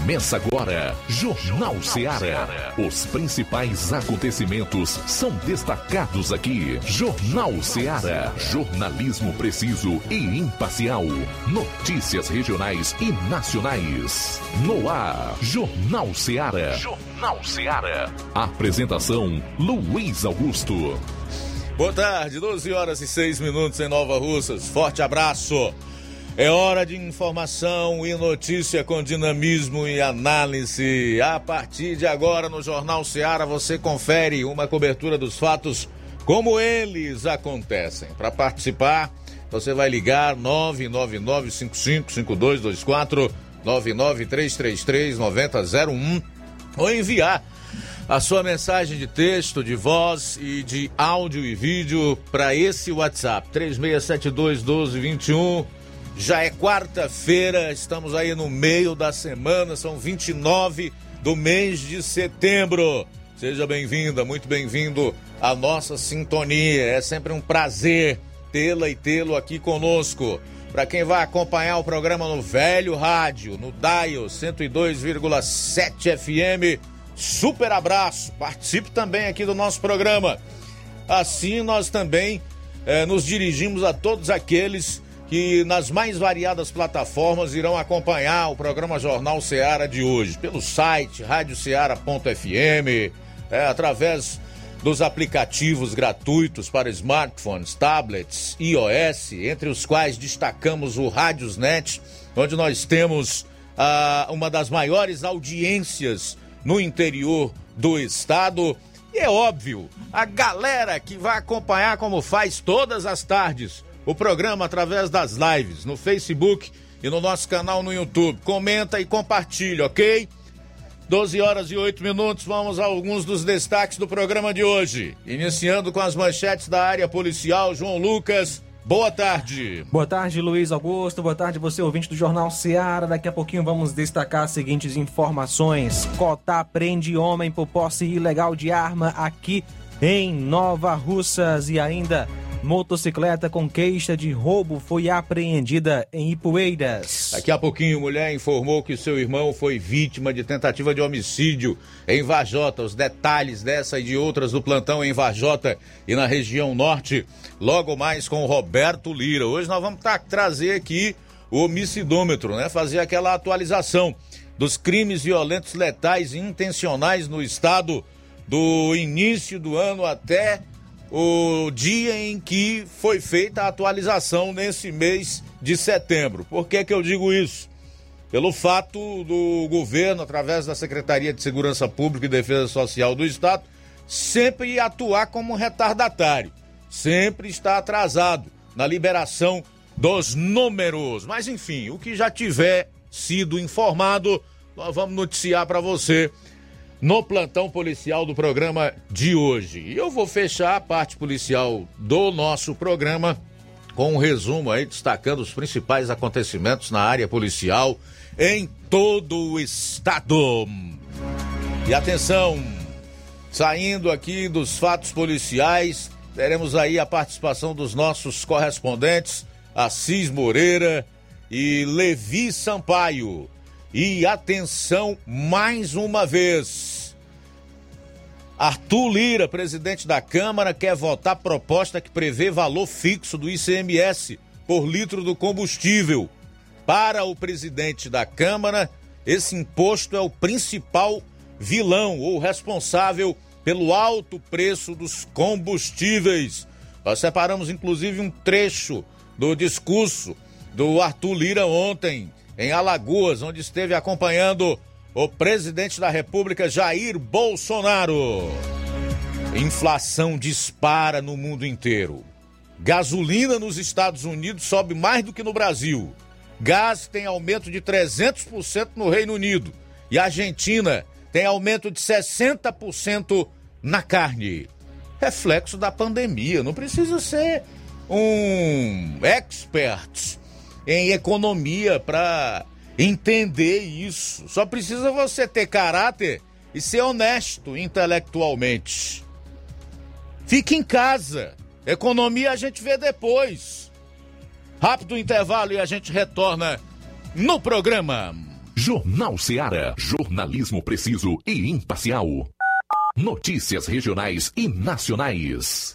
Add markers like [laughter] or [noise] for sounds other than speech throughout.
Começa agora, Jornal Seara. Os principais acontecimentos são destacados aqui. Jornal Seara. Jornalismo preciso e imparcial. Notícias regionais e nacionais. No ar, Jornal Seara. Jornal Seara. Apresentação: Luiz Augusto. Boa tarde, 12 horas e 6 minutos em Nova Russas. Forte abraço. É hora de informação e notícia com dinamismo e análise. A partir de agora no Jornal Seara você confere uma cobertura dos fatos como eles acontecem. Para participar, você vai ligar 999555224 993339001 ou enviar a sua mensagem de texto, de voz e de áudio e vídeo para esse WhatsApp 3672 1221 já é quarta-feira, estamos aí no meio da semana, são 29 do mês de setembro. Seja bem-vinda, muito bem-vindo à nossa sintonia. É sempre um prazer tê-la e tê-lo aqui conosco. Para quem vai acompanhar o programa no Velho Rádio, no Dial 102,7 FM, super abraço. Participe também aqui do nosso programa. Assim, nós também eh, nos dirigimos a todos aqueles que nas mais variadas plataformas irão acompanhar o programa Jornal Seara de hoje, pelo site radioceara.fm, é, através dos aplicativos gratuitos para smartphones, tablets, iOS, entre os quais destacamos o Radiosnet, onde nós temos ah, uma das maiores audiências no interior do estado. E é óbvio, a galera que vai acompanhar como faz todas as tardes o programa através das lives no Facebook e no nosso canal no YouTube. Comenta e compartilha, ok? 12 horas e 8 minutos, vamos a alguns dos destaques do programa de hoje. Iniciando com as manchetes da área policial, João Lucas. Boa tarde. Boa tarde, Luiz Augusto. Boa tarde, você ouvinte do Jornal Seara. Daqui a pouquinho vamos destacar as seguintes informações. Cotá prende homem por posse ilegal de arma aqui em Nova Russas e ainda Motocicleta com queixa de roubo foi apreendida em Ipueiras. Daqui a pouquinho, mulher informou que seu irmão foi vítima de tentativa de homicídio em Vajota. Os detalhes dessa e de outras do plantão em Vajota e na região norte, logo mais com Roberto Lira. Hoje nós vamos tá, trazer aqui o homicidômetro, né? Fazer aquela atualização dos crimes violentos letais e intencionais no estado do início do ano até o dia em que foi feita a atualização nesse mês de setembro. Por que, que eu digo isso? Pelo fato do governo, através da Secretaria de Segurança Pública e Defesa Social do Estado, sempre atuar como retardatário, sempre está atrasado na liberação dos números. Mas enfim, o que já tiver sido informado, nós vamos noticiar para você no plantão policial do programa de hoje. E eu vou fechar a parte policial do nosso programa com um resumo aí destacando os principais acontecimentos na área policial em todo o estado. E atenção, saindo aqui dos fatos policiais, teremos aí a participação dos nossos correspondentes Assis Moreira e Levi Sampaio. E atenção mais uma vez. Arthur Lira, presidente da Câmara, quer votar proposta que prevê valor fixo do ICMS por litro do combustível. Para o presidente da Câmara, esse imposto é o principal vilão ou responsável pelo alto preço dos combustíveis. Nós separamos inclusive um trecho do discurso do Arthur Lira ontem em Alagoas, onde esteve acompanhando o presidente da República Jair Bolsonaro. Inflação dispara no mundo inteiro. Gasolina nos Estados Unidos sobe mais do que no Brasil. Gás tem aumento de 300% no Reino Unido. E Argentina tem aumento de 60% na carne. Reflexo da pandemia. Não precisa ser um expert em economia para entender isso. Só precisa você ter caráter e ser honesto intelectualmente. Fique em casa. Economia a gente vê depois. Rápido intervalo e a gente retorna no programa. Jornal Seara. Jornalismo preciso e imparcial. Notícias regionais e nacionais.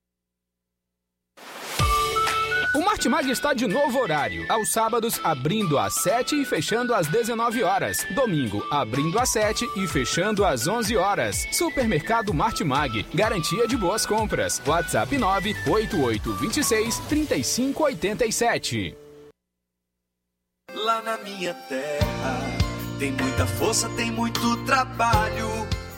Martimag está de novo horário. Aos sábados, abrindo às 7 e fechando às 19 horas. Domingo, abrindo às 7 e fechando às 11 horas. Supermercado Martimag. Garantia de boas compras. WhatsApp 98826 3587. Lá na minha terra tem muita força, tem muito trabalho.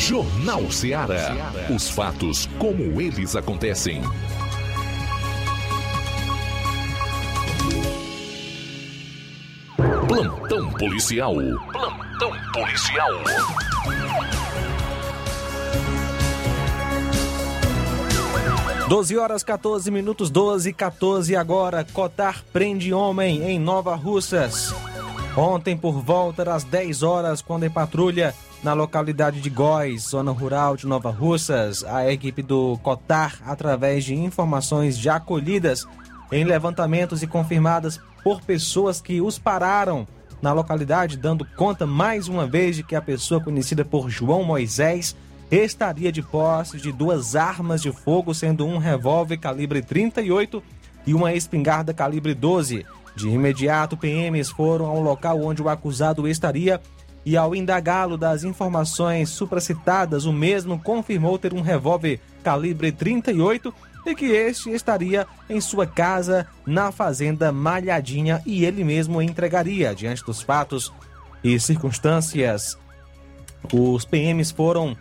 Jornal Ceará. Os fatos como eles acontecem. Plantão policial. Plantão policial. Doze horas 14 minutos 12 14 agora. Cotar prende homem em Nova Russas. Ontem por volta das 10 horas, quando em patrulha na localidade de Góis, zona rural de Nova Russas, a equipe do Cotar, através de informações já colhidas em levantamentos e confirmadas por pessoas que os pararam na localidade, dando conta mais uma vez de que a pessoa conhecida por João Moisés estaria de posse de duas armas de fogo, sendo um revólver calibre 38 e uma espingarda calibre 12. De imediato, PMs foram ao local onde o acusado estaria e, ao indagá-lo das informações supracitadas, o mesmo confirmou ter um revólver calibre 38 e que este estaria em sua casa na fazenda Malhadinha e ele mesmo entregaria. Diante dos fatos e circunstâncias, os PMs foram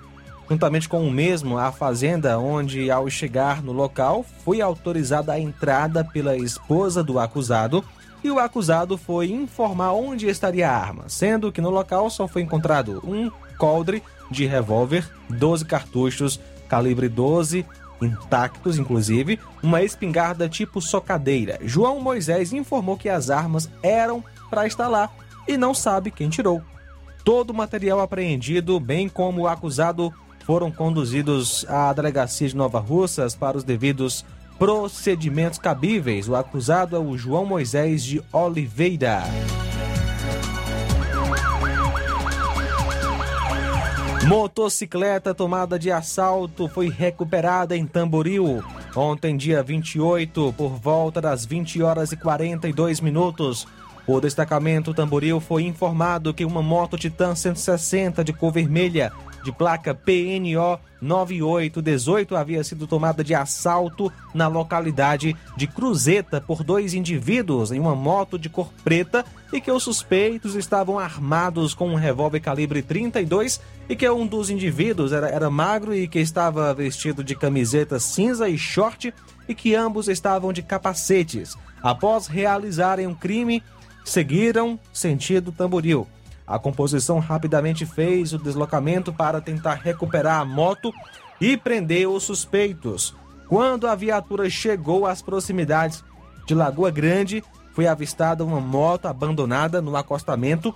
juntamente com o mesmo à fazenda, onde, ao chegar no local, foi autorizada a entrada pela esposa do acusado e o acusado foi informar onde estaria a arma, sendo que no local só foi encontrado um coldre de revólver, 12 cartuchos calibre 12 intactos, inclusive, uma espingarda tipo socadeira. João Moisés informou que as armas eram para estar lá e não sabe quem tirou. Todo o material apreendido, bem como o acusado, foram conduzidos à delegacia de Nova Russas para os devidos procedimentos cabíveis. O acusado é o João Moisés de Oliveira. Motocicleta tomada de assalto foi recuperada em Tamboril. Ontem, dia 28, por volta das 20 horas e 42 minutos, o destacamento Tamboril foi informado que uma moto Titan 160 de cor vermelha de placa PNO 9818 havia sido tomada de assalto na localidade de Cruzeta por dois indivíduos em uma moto de cor preta e que os suspeitos estavam armados com um revólver calibre 32 e que um dos indivíduos era, era magro e que estava vestido de camiseta cinza e short e que ambos estavam de capacetes. Após realizarem um crime, seguiram sentido Tamboril. A composição rapidamente fez o deslocamento para tentar recuperar a moto e prender os suspeitos. Quando a viatura chegou às proximidades de Lagoa Grande, foi avistada uma moto abandonada no acostamento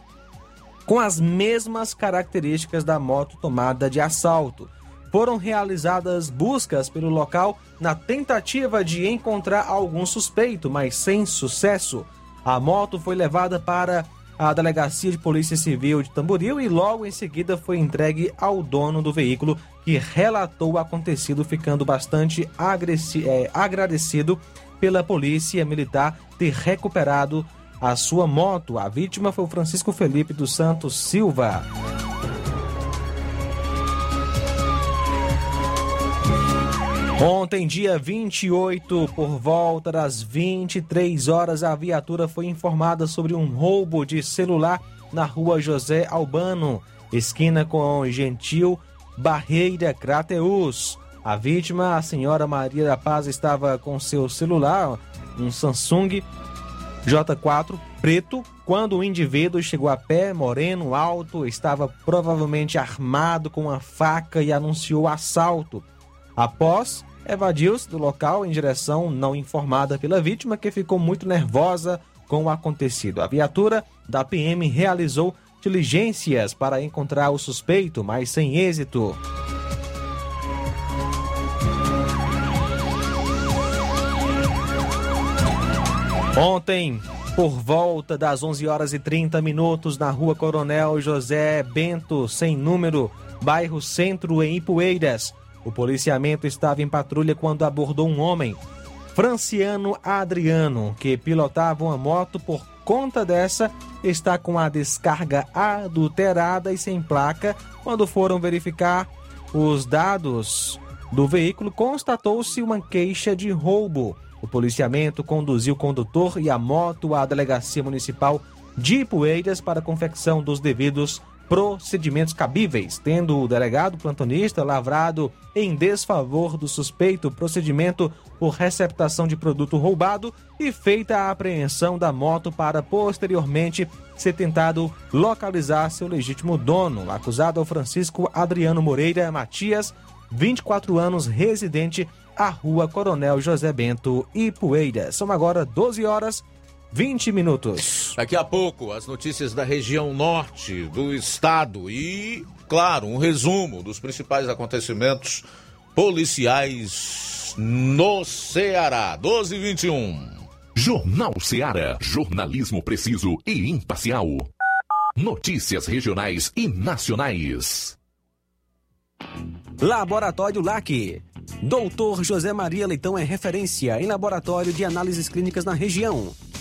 com as mesmas características da moto tomada de assalto. Foram realizadas buscas pelo local na tentativa de encontrar algum suspeito, mas sem sucesso. A moto foi levada para à Delegacia de Polícia Civil de Tamboril e logo em seguida foi entregue ao dono do veículo, que relatou o acontecido, ficando bastante é, agradecido pela Polícia Militar ter recuperado a sua moto. A vítima foi o Francisco Felipe dos Santos Silva. Ontem, dia 28, por volta das 23 horas, a viatura foi informada sobre um roubo de celular na rua José Albano, esquina com Gentil Barreira Crateus. A vítima, a senhora Maria da Paz, estava com seu celular, um Samsung J4 preto, quando o indivíduo chegou a pé, moreno, alto, estava provavelmente armado com uma faca e anunciou assalto. Após evadiu-se do local em direção não informada pela vítima, que ficou muito nervosa com o acontecido. A viatura da PM realizou diligências para encontrar o suspeito, mas sem êxito. Ontem, por volta das 11 horas e 30 minutos, na rua Coronel José Bento, sem número, bairro Centro, em Ipueiras, o policiamento estava em patrulha quando abordou um homem, Franciano Adriano, que pilotava uma moto por conta dessa, está com a descarga adulterada e sem placa. Quando foram verificar os dados do veículo, constatou-se uma queixa de roubo. O policiamento conduziu o condutor e a moto à delegacia municipal de Poeiras para confecção dos devidos procedimentos cabíveis, tendo o delegado plantonista lavrado em desfavor do suspeito procedimento por receptação de produto roubado e feita a apreensão da moto para posteriormente ser tentado localizar seu legítimo dono, acusado ao Francisco Adriano Moreira Matias, 24 anos, residente à Rua Coronel José Bento, Ipueira. São agora 12 horas 20 minutos. Daqui a pouco, as notícias da região norte do estado e, claro, um resumo dos principais acontecimentos policiais no Ceará. 12 e 21. Jornal Ceará. Jornalismo preciso e imparcial. Notícias regionais e nacionais. Laboratório LAC. Doutor José Maria Leitão é referência em laboratório de análises clínicas na região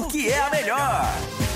porque é a melhor.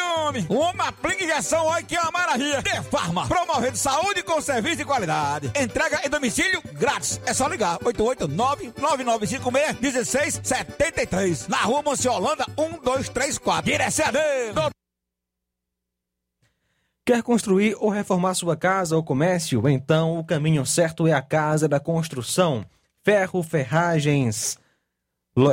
homem. Uma aplica injeção, olha que é uma maravilha. De Farma, promovendo saúde com serviço de qualidade. Entrega em domicílio grátis. É só ligar, 889-9956-1673. Na rua Monsiolanda, 1234. Direção dele. Quer construir ou reformar sua casa ou comércio? Então o caminho certo é a Casa da Construção. Ferro, ferragens,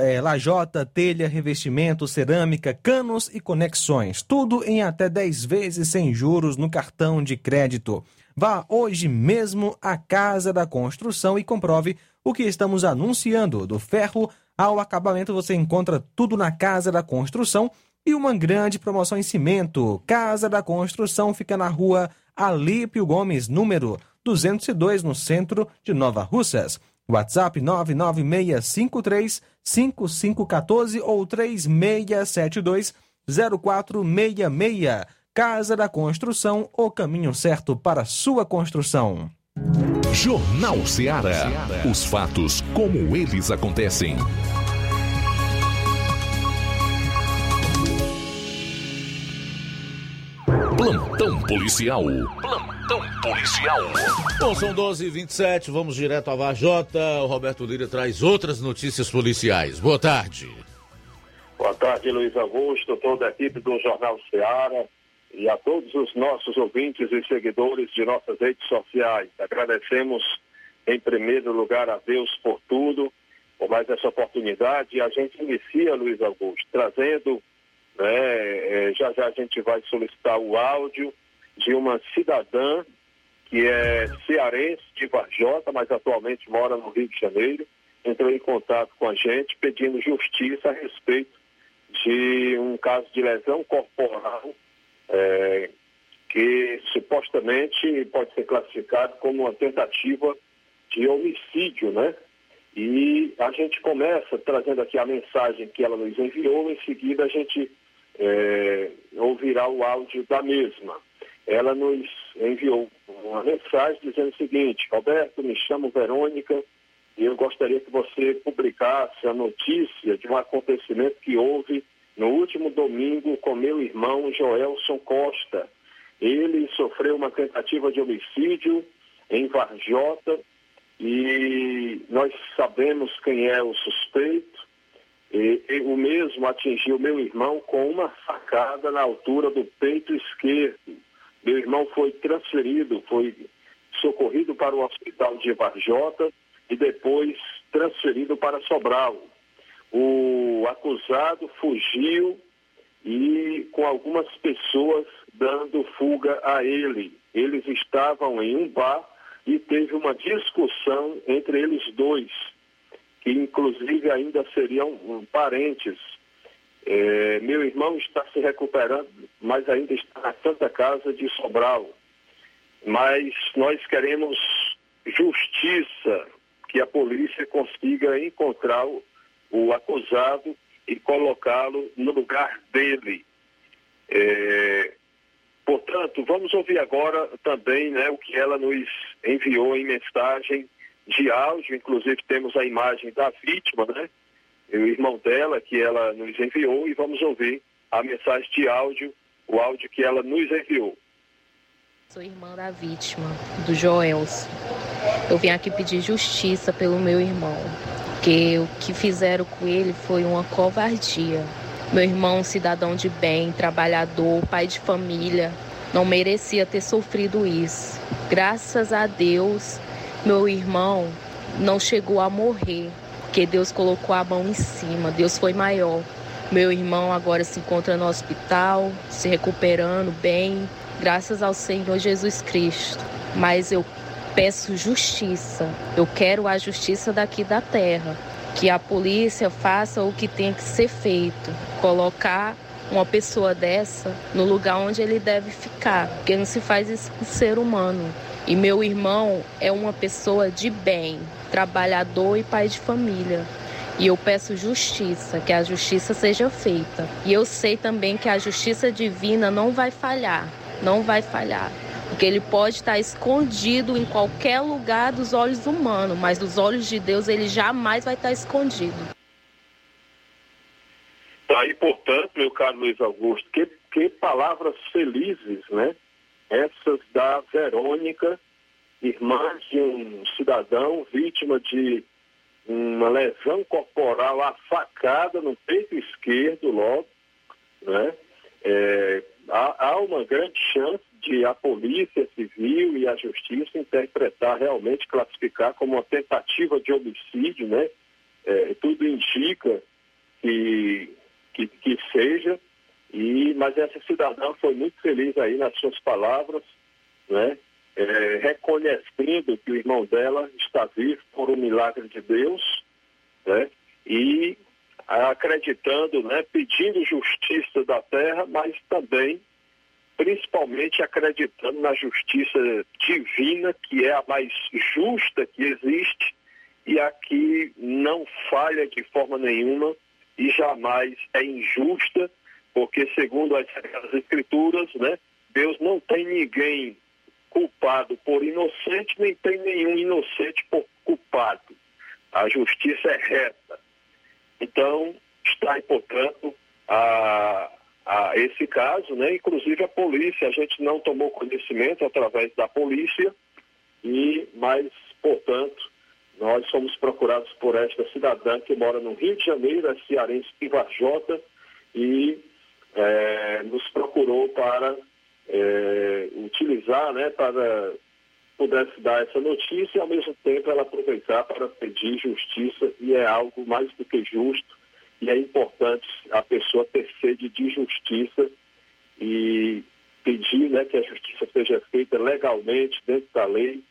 é, lajota, telha, revestimento, cerâmica, canos e conexões. Tudo em até 10 vezes sem juros no cartão de crédito. Vá hoje mesmo à Casa da Construção e comprove o que estamos anunciando. Do ferro ao acabamento você encontra tudo na Casa da Construção e uma grande promoção em cimento. Casa da Construção fica na rua Alípio Gomes, número 202, no centro de Nova Russas. WhatsApp 996535514 ou 36720466. Casa da Construção, o caminho certo para sua construção. Jornal Ceará. Os fatos como eles acontecem. Plantão policial. Plantão policial. Bom, são 12 h 27 vamos direto à Vajota. O Roberto Lira traz outras notícias policiais. Boa tarde. Boa tarde, Luiz Augusto, toda a equipe do Jornal Ceará e a todos os nossos ouvintes e seguidores de nossas redes sociais. Agradecemos, em primeiro lugar, a Deus por tudo, por mais essa oportunidade. E a gente inicia, Luiz Augusto, trazendo né? É, já já a gente vai solicitar o áudio de uma cidadã que é cearense de Varjota, mas atualmente mora no Rio de Janeiro, entrou em contato com a gente pedindo justiça a respeito de um caso de lesão corporal é, que supostamente pode ser classificado como uma tentativa de homicídio, né? E a gente começa trazendo aqui a mensagem que ela nos enviou, em seguida a gente é, ouvirá o áudio da mesma. Ela nos enviou uma mensagem dizendo o seguinte: Roberto, me chamo Verônica e eu gostaria que você publicasse a notícia de um acontecimento que houve no último domingo com meu irmão Joelson Costa. Ele sofreu uma tentativa de homicídio em Varjota e nós sabemos quem é o suspeito. E, e, o mesmo atingiu meu irmão com uma facada na altura do peito esquerdo. Meu irmão foi transferido, foi socorrido para o hospital de Varjota e depois transferido para Sobral. O acusado fugiu e com algumas pessoas dando fuga a ele. Eles estavam em um bar e teve uma discussão entre eles dois que inclusive ainda seriam parentes. É, meu irmão está se recuperando, mas ainda está na Santa Casa de Sobral. Mas nós queremos justiça, que a polícia consiga encontrar o, o acusado e colocá-lo no lugar dele. É, portanto, vamos ouvir agora também né, o que ela nos enviou em mensagem de áudio, inclusive temos a imagem da vítima, né? O irmão dela, que ela nos enviou, e vamos ouvir a mensagem de áudio, o áudio que ela nos enviou. Sou irmã da vítima, do Joelson. Eu vim aqui pedir justiça pelo meu irmão, porque o que fizeram com ele foi uma covardia. Meu irmão, cidadão de bem, trabalhador, pai de família, não merecia ter sofrido isso. Graças a Deus, meu irmão não chegou a morrer, porque Deus colocou a mão em cima, Deus foi maior. Meu irmão agora se encontra no hospital, se recuperando bem, graças ao Senhor Jesus Cristo. Mas eu peço justiça, eu quero a justiça daqui da terra. Que a polícia faça o que tem que ser feito, colocar uma pessoa dessa no lugar onde ele deve ficar, porque não se faz isso com ser humano. E meu irmão é uma pessoa de bem, trabalhador e pai de família. E eu peço justiça, que a justiça seja feita. E eu sei também que a justiça divina não vai falhar, não vai falhar. Porque ele pode estar escondido em qualquer lugar dos olhos humanos, mas dos olhos de Deus ele jamais vai estar escondido. Aí, portanto, meu caro Luiz Augusto, que, que palavras felizes, né? Essas da Verônica, irmã de um cidadão vítima de uma lesão corporal, a facada no peito esquerdo logo, né? É, há, há, uma grande chance de a polícia civil e a justiça interpretar realmente, classificar como uma tentativa de homicídio, né? É, tudo indica que, que, que seja, e, mas essa cidadã foi muito feliz aí nas suas palavras, né? É, reconhecendo que o irmão dela está vivo por um milagre de Deus, né? E acreditando, né? Pedindo justiça da terra, mas também, principalmente acreditando na justiça divina, que é a mais justa que existe e aqui não falha de forma nenhuma e jamais é injusta, porque segundo as Escrituras, né, Deus não tem ninguém culpado por inocente, nem tem nenhum inocente por culpado. A justiça é reta. Então, está aí, portanto, a, a esse caso, né? Inclusive a polícia, a gente não tomou conhecimento através da polícia, e mas, portanto, nós somos procurados por esta cidadã que mora no Rio de Janeiro, é cearense Pivajota, e é, nos procurou para é, utilizar, né, para pudesse dar essa notícia e ao mesmo tempo ela aproveitar para pedir justiça e é algo mais do que justo e é importante a pessoa ter sede de justiça e pedir né, que a justiça seja feita legalmente dentro da lei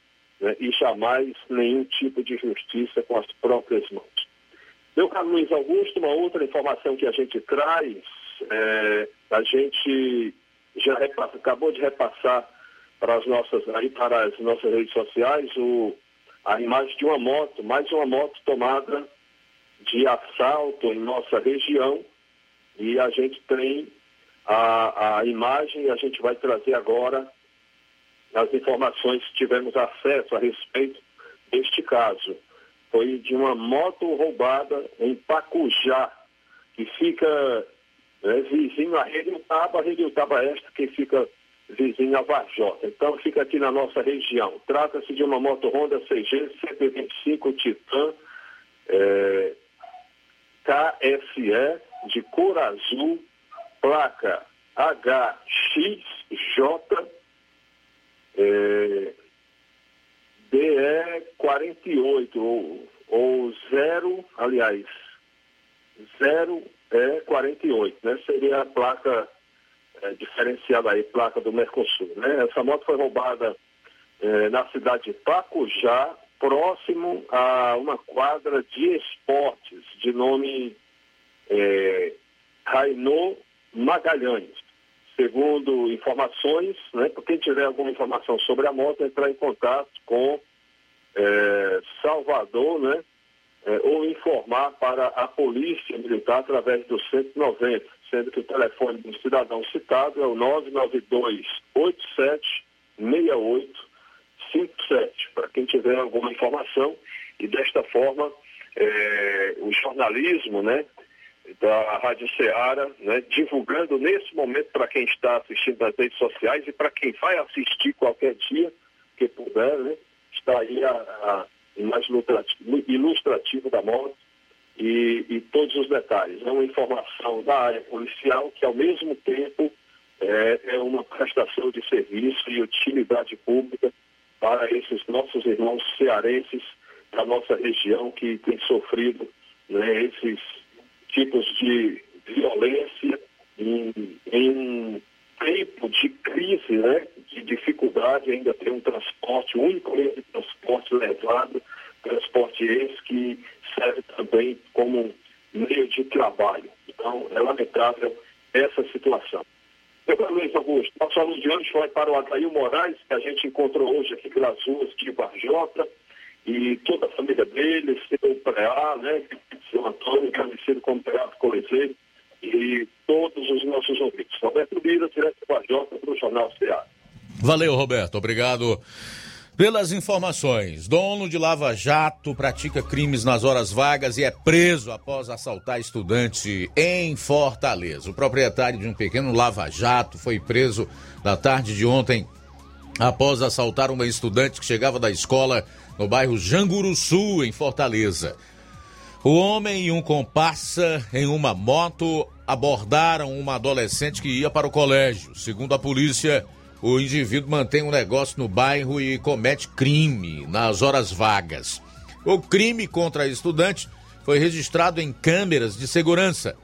né, e jamais nenhum tipo de justiça com as próprias mãos. Meu caro Luiz Augusto, uma outra informação que a gente traz, é, a gente já acabou de repassar para as nossas, aí para as nossas redes sociais o, a imagem de uma moto, mais uma moto tomada de assalto em nossa região e a gente tem a, a imagem e a gente vai trazer agora as informações que tivemos acesso a respeito deste caso. Foi de uma moto roubada em Pacujá, que fica é, vizinho a Redutaba, a Redutaba esta que fica vizinho a Varjota. Então fica aqui na nossa região. Trata-se de uma moto Honda CG 125 Titan é, KSE de cor azul, placa HXJ é, DE48 ou, ou 0, aliás, 0 é 48, né? Seria a placa é, diferenciada aí, placa do Mercosul, né? Essa moto foi roubada é, na cidade de Pacujá, próximo a uma quadra de esportes de nome é, Rainô Magalhães. Segundo informações, né, quem tiver alguma informação sobre a moto, entrar em contato com é, Salvador, né, é, ou informar para a Polícia Militar através do 190, sendo que o telefone do cidadão citado é o 992 87 6857, para quem tiver alguma informação. E desta forma, é, o jornalismo né, da Rádio Ceará, né, divulgando nesse momento para quem está assistindo nas redes sociais e para quem vai assistir qualquer dia que puder, né, está aí a mais ilustrativo da moto e, e, todos os detalhes. É uma informação da área policial que, ao mesmo tempo, é, é uma prestação de serviço e utilidade pública para esses nossos irmãos cearenses da nossa região que têm sofrido né, esses tipos de violência em, em tempo de crise, né, de dificuldade, ainda ter um transporte, o único meio de transporte levado, transporte esse que serve também como meio de trabalho. Então, é lamentável essa situação. Meu Luiz Augusto, aluno de hoje vai para o Adail Moraes, que a gente encontrou hoje aqui pelas ruas de Varjota, e toda a família dele, seu Preá, né, seu Antônio, conhecido como Preá do Coliseiro, e todos os nossos ouvintes. Roberto Lira, direto do Varjota, para o Jornal Ceará. Valeu, Roberto. Obrigado pelas informações. Dono de Lava Jato pratica crimes nas horas vagas e é preso após assaltar estudante em Fortaleza. O proprietário de um pequeno Lava Jato foi preso na tarde de ontem após assaltar uma estudante que chegava da escola no bairro Janguruçu, em Fortaleza. O homem e um comparsa em uma moto abordaram uma adolescente que ia para o colégio. Segundo a polícia, o indivíduo mantém um negócio no bairro e comete crime nas horas vagas. O crime contra a estudante foi registrado em câmeras de segurança.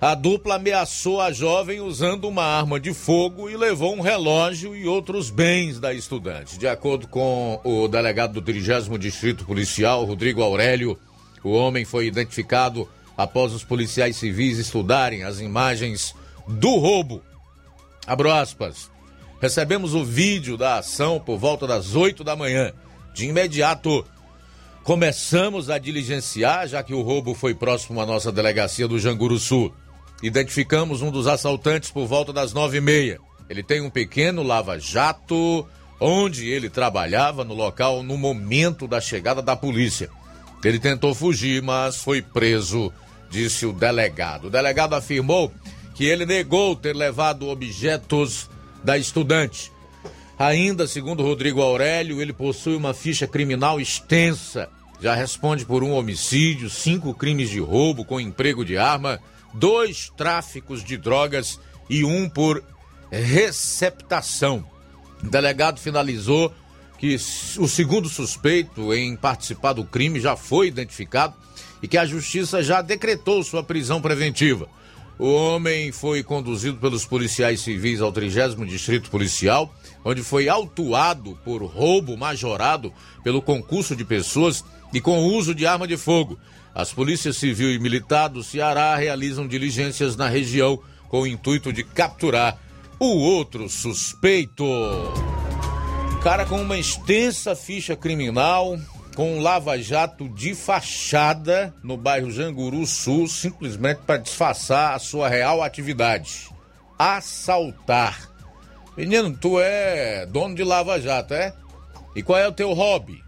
A dupla ameaçou a jovem usando uma arma de fogo e levou um relógio e outros bens da estudante. De acordo com o delegado do 30 Distrito Policial, Rodrigo Aurélio, o homem foi identificado após os policiais civis estudarem as imagens do roubo. Abro aspas. Recebemos o vídeo da ação por volta das 8 da manhã. De imediato, começamos a diligenciar, já que o roubo foi próximo à nossa delegacia do Janguru Sul. Identificamos um dos assaltantes por volta das nove e meia. Ele tem um pequeno lava-jato onde ele trabalhava no local no momento da chegada da polícia. Ele tentou fugir, mas foi preso, disse o delegado. O delegado afirmou que ele negou ter levado objetos da estudante. Ainda, segundo Rodrigo Aurélio, ele possui uma ficha criminal extensa. Já responde por um homicídio, cinco crimes de roubo com emprego de arma, dois tráficos de drogas e um por receptação. O delegado finalizou que o segundo suspeito em participar do crime já foi identificado e que a justiça já decretou sua prisão preventiva. O homem foi conduzido pelos policiais civis ao 30 Distrito Policial, onde foi autuado por roubo majorado pelo concurso de pessoas e com uso de arma de fogo. As polícias civil e militar do Ceará realizam diligências na região com o intuito de capturar o outro suspeito. Cara com uma extensa ficha criminal, com um lava-jato de fachada no bairro Janguru Sul, simplesmente para disfarçar a sua real atividade: assaltar. Menino, tu é dono de lava-jato, é? E qual é o teu hobby?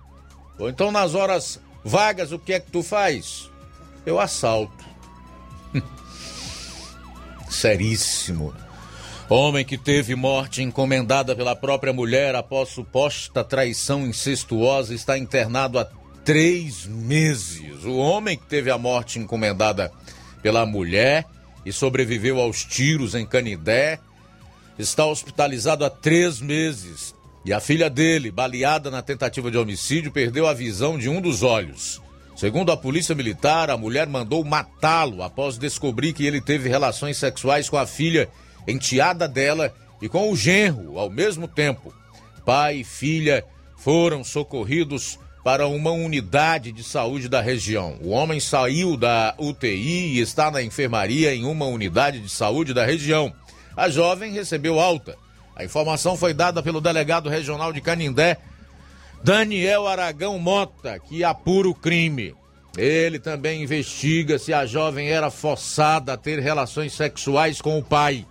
Ou então nas horas vagas, o que é que tu faz? Eu assalto. [laughs] Seríssimo. Homem que teve morte encomendada pela própria mulher após suposta traição incestuosa está internado há três meses. O homem que teve a morte encomendada pela mulher e sobreviveu aos tiros em Canidé está hospitalizado há três meses. E a filha dele, baleada na tentativa de homicídio, perdeu a visão de um dos olhos. Segundo a polícia militar, a mulher mandou matá-lo após descobrir que ele teve relações sexuais com a filha enteada dela e com o genro ao mesmo tempo. Pai e filha foram socorridos para uma unidade de saúde da região. O homem saiu da UTI e está na enfermaria em uma unidade de saúde da região. A jovem recebeu alta. A informação foi dada pelo delegado regional de Canindé, Daniel Aragão Mota, que apura o crime. Ele também investiga se a jovem era forçada a ter relações sexuais com o pai.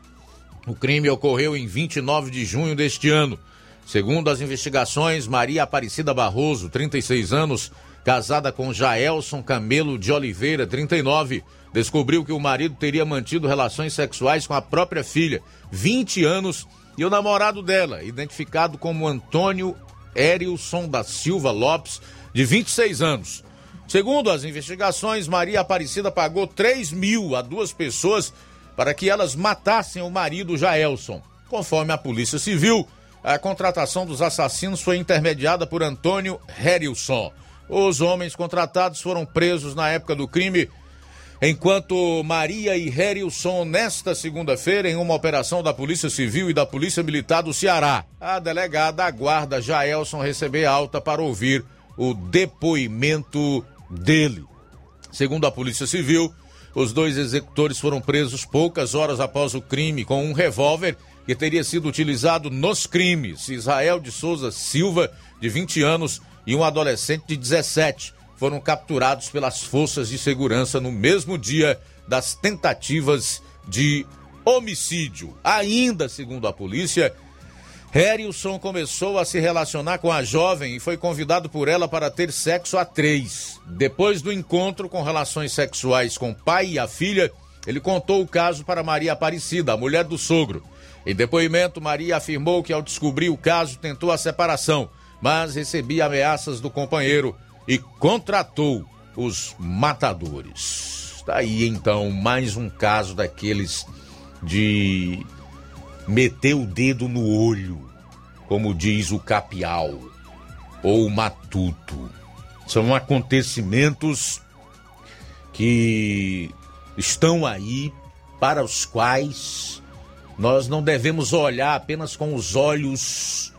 O crime ocorreu em 29 de junho deste ano. Segundo as investigações, Maria Aparecida Barroso, 36 anos, casada com Jaelson Camelo de Oliveira, 39, descobriu que o marido teria mantido relações sexuais com a própria filha, 20 anos, e o namorado dela, identificado como Antônio Erilson da Silva Lopes, de 26 anos. Segundo as investigações, Maria Aparecida pagou 3 mil a duas pessoas para que elas matassem o marido Jaelson. Conforme a Polícia Civil, a contratação dos assassinos foi intermediada por Antônio Herilson. Os homens contratados foram presos na época do crime enquanto Maria e Herilson, nesta segunda-feira, em uma operação da Polícia Civil e da Polícia Militar do Ceará, a delegada aguarda Jaelson receber alta para ouvir o depoimento dele. Segundo a Polícia Civil, os dois executores foram presos poucas horas após o crime com um revólver que teria sido utilizado nos crimes. Israel de Souza Silva, de 20 anos, e um adolescente de 17 foram capturados pelas forças de segurança no mesmo dia das tentativas de homicídio. Ainda, segundo a polícia, Harrison começou a se relacionar com a jovem e foi convidado por ela para ter sexo a três. Depois do encontro com relações sexuais com o pai e a filha, ele contou o caso para Maria Aparecida, a mulher do sogro. Em depoimento, Maria afirmou que ao descobrir o caso tentou a separação, mas recebia ameaças do companheiro e contratou os matadores. Está aí então mais um caso daqueles de meter o dedo no olho, como diz o capial ou matuto. São acontecimentos que estão aí para os quais nós não devemos olhar apenas com os olhos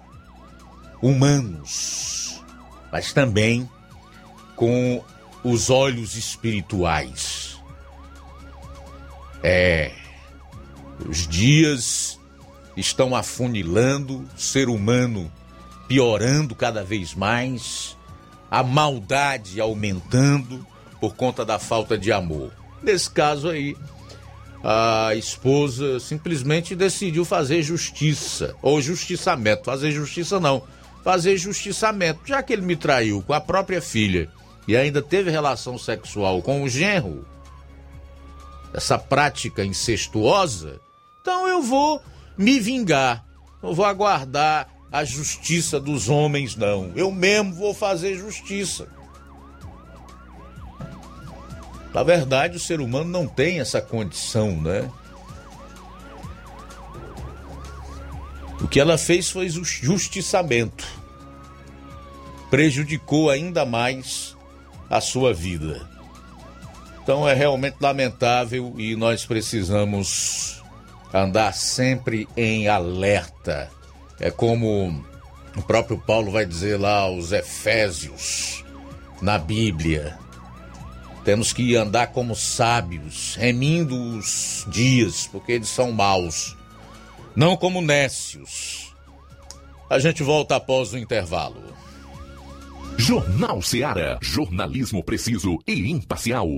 humanos, mas também com os olhos espirituais. É, os dias estão afunilando, o ser humano piorando cada vez mais, a maldade aumentando por conta da falta de amor. Nesse caso aí, a esposa simplesmente decidiu fazer justiça, ou justiçamento. Fazer justiça não, fazer justiçamento. Já que ele me traiu com a própria filha e ainda teve relação sexual com o genro, essa prática incestuosa, então eu vou me vingar. Não vou aguardar a justiça dos homens, não. Eu mesmo vou fazer justiça. Na verdade, o ser humano não tem essa condição, né? O que ela fez foi justiçamento. Prejudicou ainda mais a sua vida. Então é realmente lamentável e nós precisamos andar sempre em alerta. É como o próprio Paulo vai dizer lá aos Efésios, na Bíblia. Temos que andar como sábios, remindo os dias, porque eles são maus, não como nécios. A gente volta após o intervalo. Jornal Seara. Jornalismo preciso e imparcial.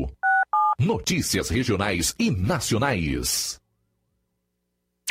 Notícias regionais e nacionais.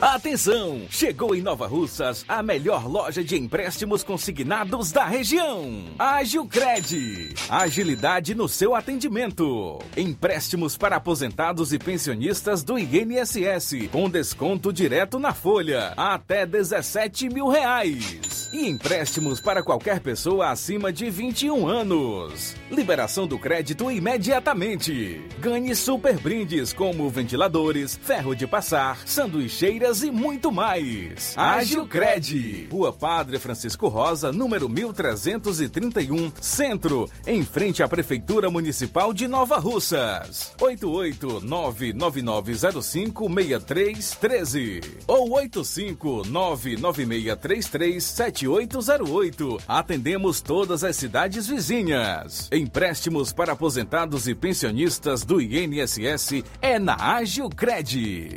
Atenção! Chegou em Nova Russas a melhor loja de empréstimos consignados da região. Agilcred. Agilidade no seu atendimento. Empréstimos para aposentados e pensionistas do INSS, com desconto direto na folha, até 17 mil reais. E empréstimos para qualquer pessoa acima de 21 anos. Liberação do crédito imediatamente. Ganhe super brindes como ventiladores, ferro de passar, sanduicheiras e muito mais. Ágil Cred, Rua Padre Francisco Rosa, número 1331, Centro, em frente à Prefeitura Municipal de Nova Russas. 88999056313 ou 85996337808. Atendemos todas as cidades vizinhas. Empréstimos para aposentados e pensionistas do INSS é na Ágil Cred.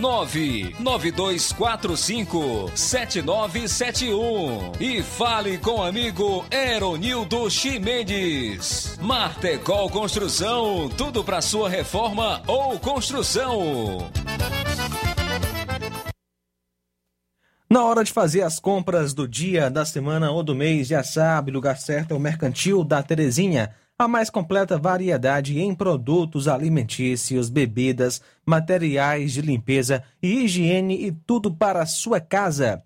99245 7971 e fale com o amigo Eronildo Chimenez. Martecol Construção, tudo para sua reforma ou construção. Na hora de fazer as compras do dia, da semana ou do mês, já sabe, lugar certo é o Mercantil da Terezinha. A mais completa variedade em produtos alimentícios, bebidas, materiais de limpeza e higiene e tudo para a sua casa.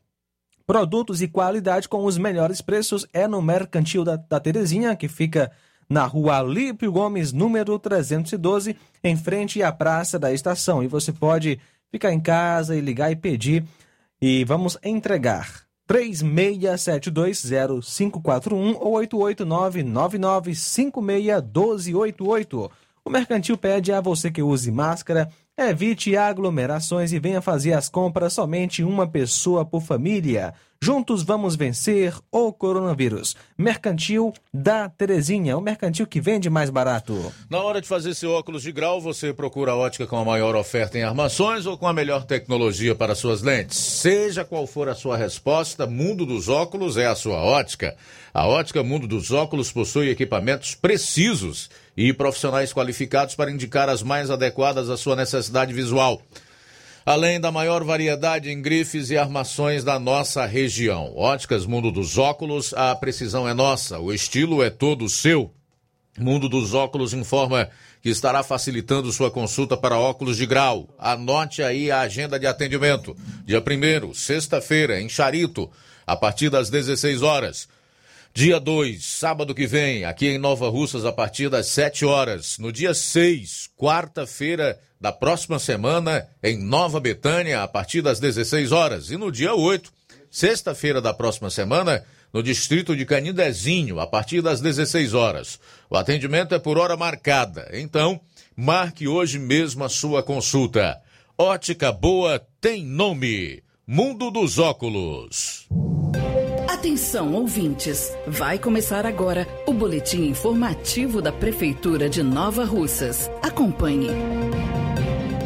Produtos e qualidade com os melhores preços é no Mercantil da, da Terezinha, que fica na rua Alípio Gomes, número 312, em frente à Praça da Estação. E você pode ficar em casa e ligar e pedir, e vamos entregar. 36720541 ou 889-9956-1288. O Mercantil pede a você que use máscara, evite aglomerações e venha fazer as compras somente uma pessoa por família. Juntos vamos vencer o coronavírus. Mercantil da Terezinha, o mercantil que vende mais barato. Na hora de fazer seu óculos de grau, você procura a ótica com a maior oferta em armações ou com a melhor tecnologia para suas lentes. Seja qual for a sua resposta, Mundo dos Óculos é a sua ótica. A ótica Mundo dos Óculos possui equipamentos precisos e profissionais qualificados para indicar as mais adequadas à sua necessidade visual além da maior variedade em grifes e armações da nossa região. Óticas Mundo dos Óculos, a precisão é nossa, o estilo é todo seu. Mundo dos Óculos informa que estará facilitando sua consulta para óculos de grau. Anote aí a agenda de atendimento. Dia 1 sexta-feira, em Charito, a partir das 16 horas. Dia 2, sábado que vem, aqui em Nova Russas, a partir das 7 horas. No dia 6, quarta-feira da próxima semana, em Nova Betânia, a partir das 16 horas. E no dia 8, sexta-feira da próxima semana, no distrito de Canindezinho, a partir das 16 horas. O atendimento é por hora marcada. Então, marque hoje mesmo a sua consulta. Ótica Boa tem nome. Mundo dos Óculos. Atenção, ouvintes! Vai começar agora o boletim informativo da Prefeitura de Nova Russas. Acompanhe.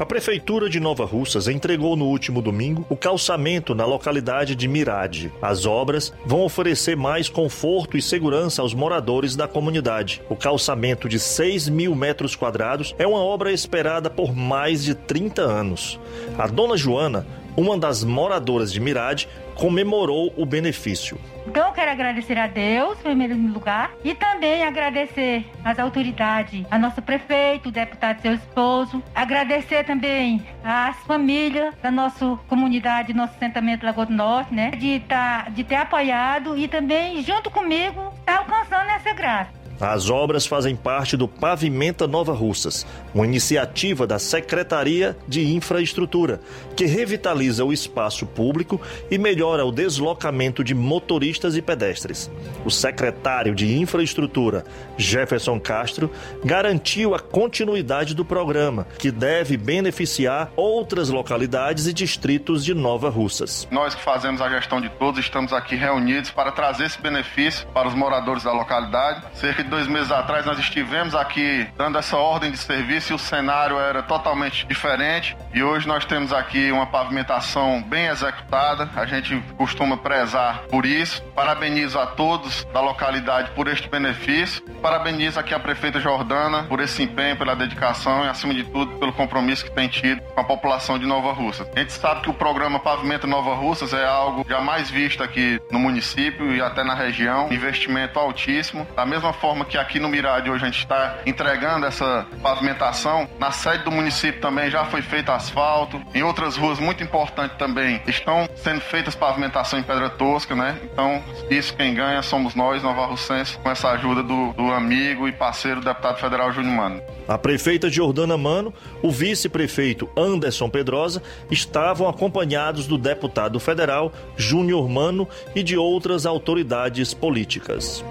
A Prefeitura de Nova Russas entregou no último domingo o calçamento na localidade de Mirade. As obras vão oferecer mais conforto e segurança aos moradores da comunidade. O calçamento de 6 mil metros quadrados é uma obra esperada por mais de 30 anos. A dona Joana, uma das moradoras de Mirade, comemorou o benefício. Então eu quero agradecer a Deus, em primeiro lugar, e também agradecer às autoridades, a nosso prefeito, o deputado seu esposo, agradecer também às famílias da nossa comunidade, nosso assentamento Lagoa do Norte, né, de, tá, de ter apoiado e também, junto comigo, estar tá alcançando essa graça. As obras fazem parte do Pavimenta Nova Russas, uma iniciativa da Secretaria de Infraestrutura, que revitaliza o espaço público e melhora o deslocamento de motoristas e pedestres. O secretário de Infraestrutura, Jefferson Castro, garantiu a continuidade do programa, que deve beneficiar outras localidades e distritos de Nova Russas. Nós que fazemos a gestão de todos estamos aqui reunidos para trazer esse benefício para os moradores da localidade. Cerca dois meses atrás nós estivemos aqui dando essa ordem de serviço e o cenário era totalmente diferente. E hoje nós temos aqui uma pavimentação bem executada. A gente costuma prezar por isso. Parabenizo a todos da localidade por este benefício. Parabenizo aqui a prefeita Jordana por esse empenho, pela dedicação e, acima de tudo, pelo compromisso que tem tido com a população de Nova Russas. A gente sabe que o programa Pavimento Nova Russas é algo jamais visto aqui no município e até na região. Investimento altíssimo. Da mesma forma que aqui no Mirade hoje a gente está entregando essa pavimentação, na sede do município também já foi feito asfalto. Em outras ruas muito importantes também estão sendo feitas pavimentação em pedra tosca, né? Então, isso quem ganha somos nós, Nova Russense, com essa ajuda do, do amigo e parceiro deputado federal Júnior Mano. A prefeita Jordana Mano, o vice-prefeito Anderson Pedrosa estavam acompanhados do deputado federal Júnior Mano e de outras autoridades políticas.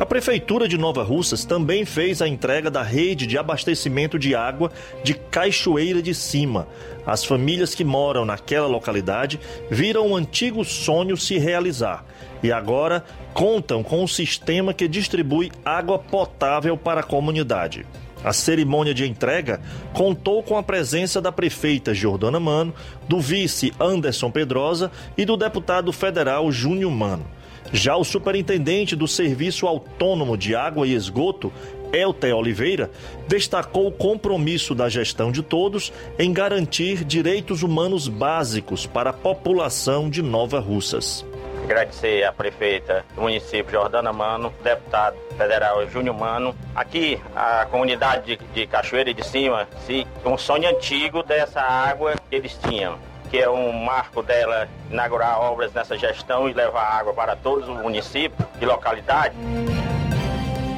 A Prefeitura de Nova Russas também fez a entrega da rede de abastecimento de água de Cachoeira de Cima. As famílias que moram naquela localidade viram o um antigo sonho se realizar e agora contam com um sistema que distribui água potável para a comunidade. A cerimônia de entrega contou com a presença da prefeita Jordana Mano, do vice Anderson Pedrosa e do deputado federal Júnior Mano. Já o superintendente do Serviço Autônomo de Água e Esgoto, Elté Oliveira, destacou o compromisso da gestão de todos em garantir direitos humanos básicos para a população de Nova Russas. Agradecer à prefeita do município, Jordana Mano, deputado federal Júnior Mano. Aqui, a comunidade de, de Cachoeira de Cima, se, um sonho antigo dessa água que eles tinham que é um marco dela inaugurar obras nessa gestão e levar água para todos os municípios e localidades.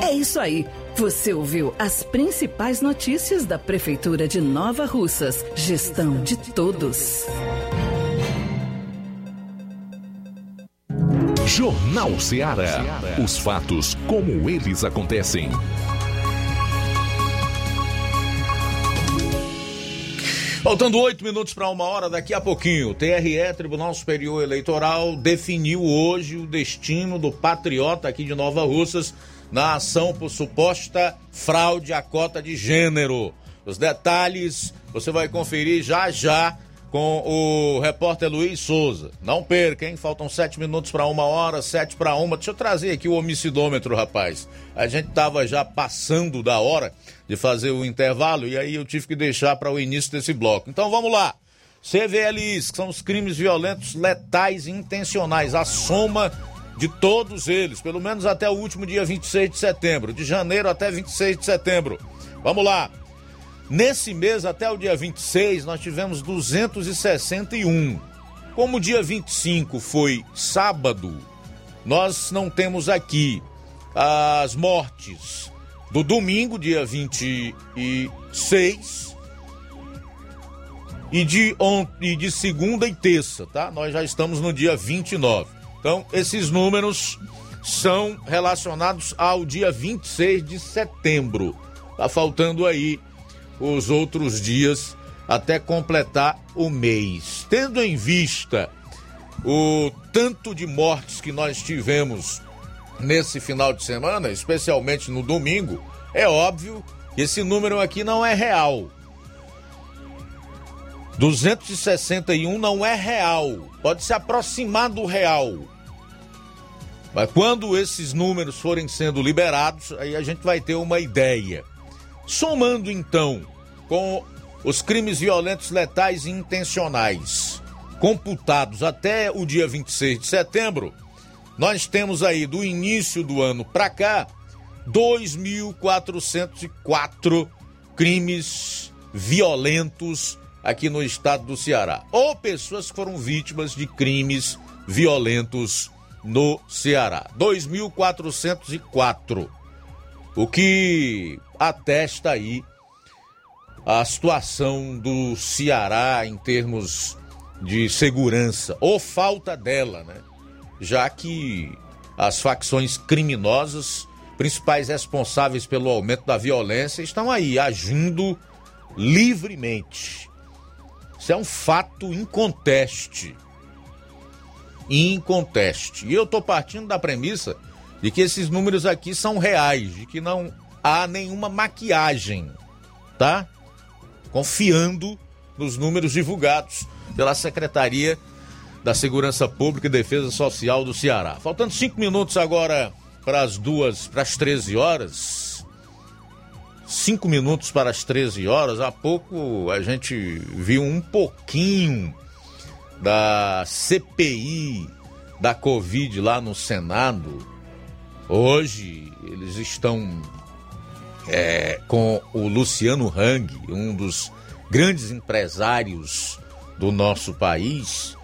É isso aí. Você ouviu as principais notícias da Prefeitura de Nova Russas. Gestão de todos. Jornal Ceará. Os fatos como eles acontecem. Faltando oito minutos para uma hora, daqui a pouquinho, o TRE, Tribunal Superior Eleitoral, definiu hoje o destino do patriota aqui de Nova Russas na ação por suposta fraude à cota de gênero. Os detalhes você vai conferir já já com o repórter Luiz Souza. Não perca, hein? Faltam sete minutos para uma hora, sete para uma. Deixa eu trazer aqui o homicidômetro, rapaz. A gente tava já passando da hora de fazer o intervalo e aí eu tive que deixar para o início desse bloco. Então vamos lá. CVLIs, que são os crimes violentos letais e intencionais, a soma de todos eles, pelo menos até o último dia 26 de setembro, de janeiro até 26 de setembro. Vamos lá. Nesse mês, até o dia 26, nós tivemos 261. Como o dia 25 foi sábado, nós não temos aqui as mortes do domingo, dia 26, e de, on, e de segunda e terça, tá? Nós já estamos no dia 29. Então, esses números são relacionados ao dia 26 de setembro. Tá faltando aí os outros dias até completar o mês. Tendo em vista o tanto de mortes que nós tivemos nesse final de semana, especialmente no domingo, é óbvio que esse número aqui não é real. 261 não é real, pode se aproximar do real. Mas quando esses números forem sendo liberados, aí a gente vai ter uma ideia. Somando então com os crimes violentos letais e intencionais computados até o dia 26 de setembro, nós temos aí do início do ano para cá 2.404 crimes violentos aqui no estado do Ceará, ou pessoas que foram vítimas de crimes violentos no Ceará. 2.404. O que atesta aí a situação do Ceará em termos de segurança, ou falta dela, né? Já que as facções criminosas, principais responsáveis pelo aumento da violência, estão aí agindo livremente. Isso é um fato inconteste. Inconteste. E eu estou partindo da premissa de que esses números aqui são reais, de que não há nenhuma maquiagem, tá? Confiando nos números divulgados pela Secretaria da Segurança Pública e Defesa Social do Ceará. Faltando cinco minutos agora para as duas, para as 13 horas. Cinco minutos para as 13 horas. Há pouco a gente viu um pouquinho da CPI da Covid lá no Senado. Hoje eles estão é, com o Luciano Hang, um dos grandes empresários do nosso país.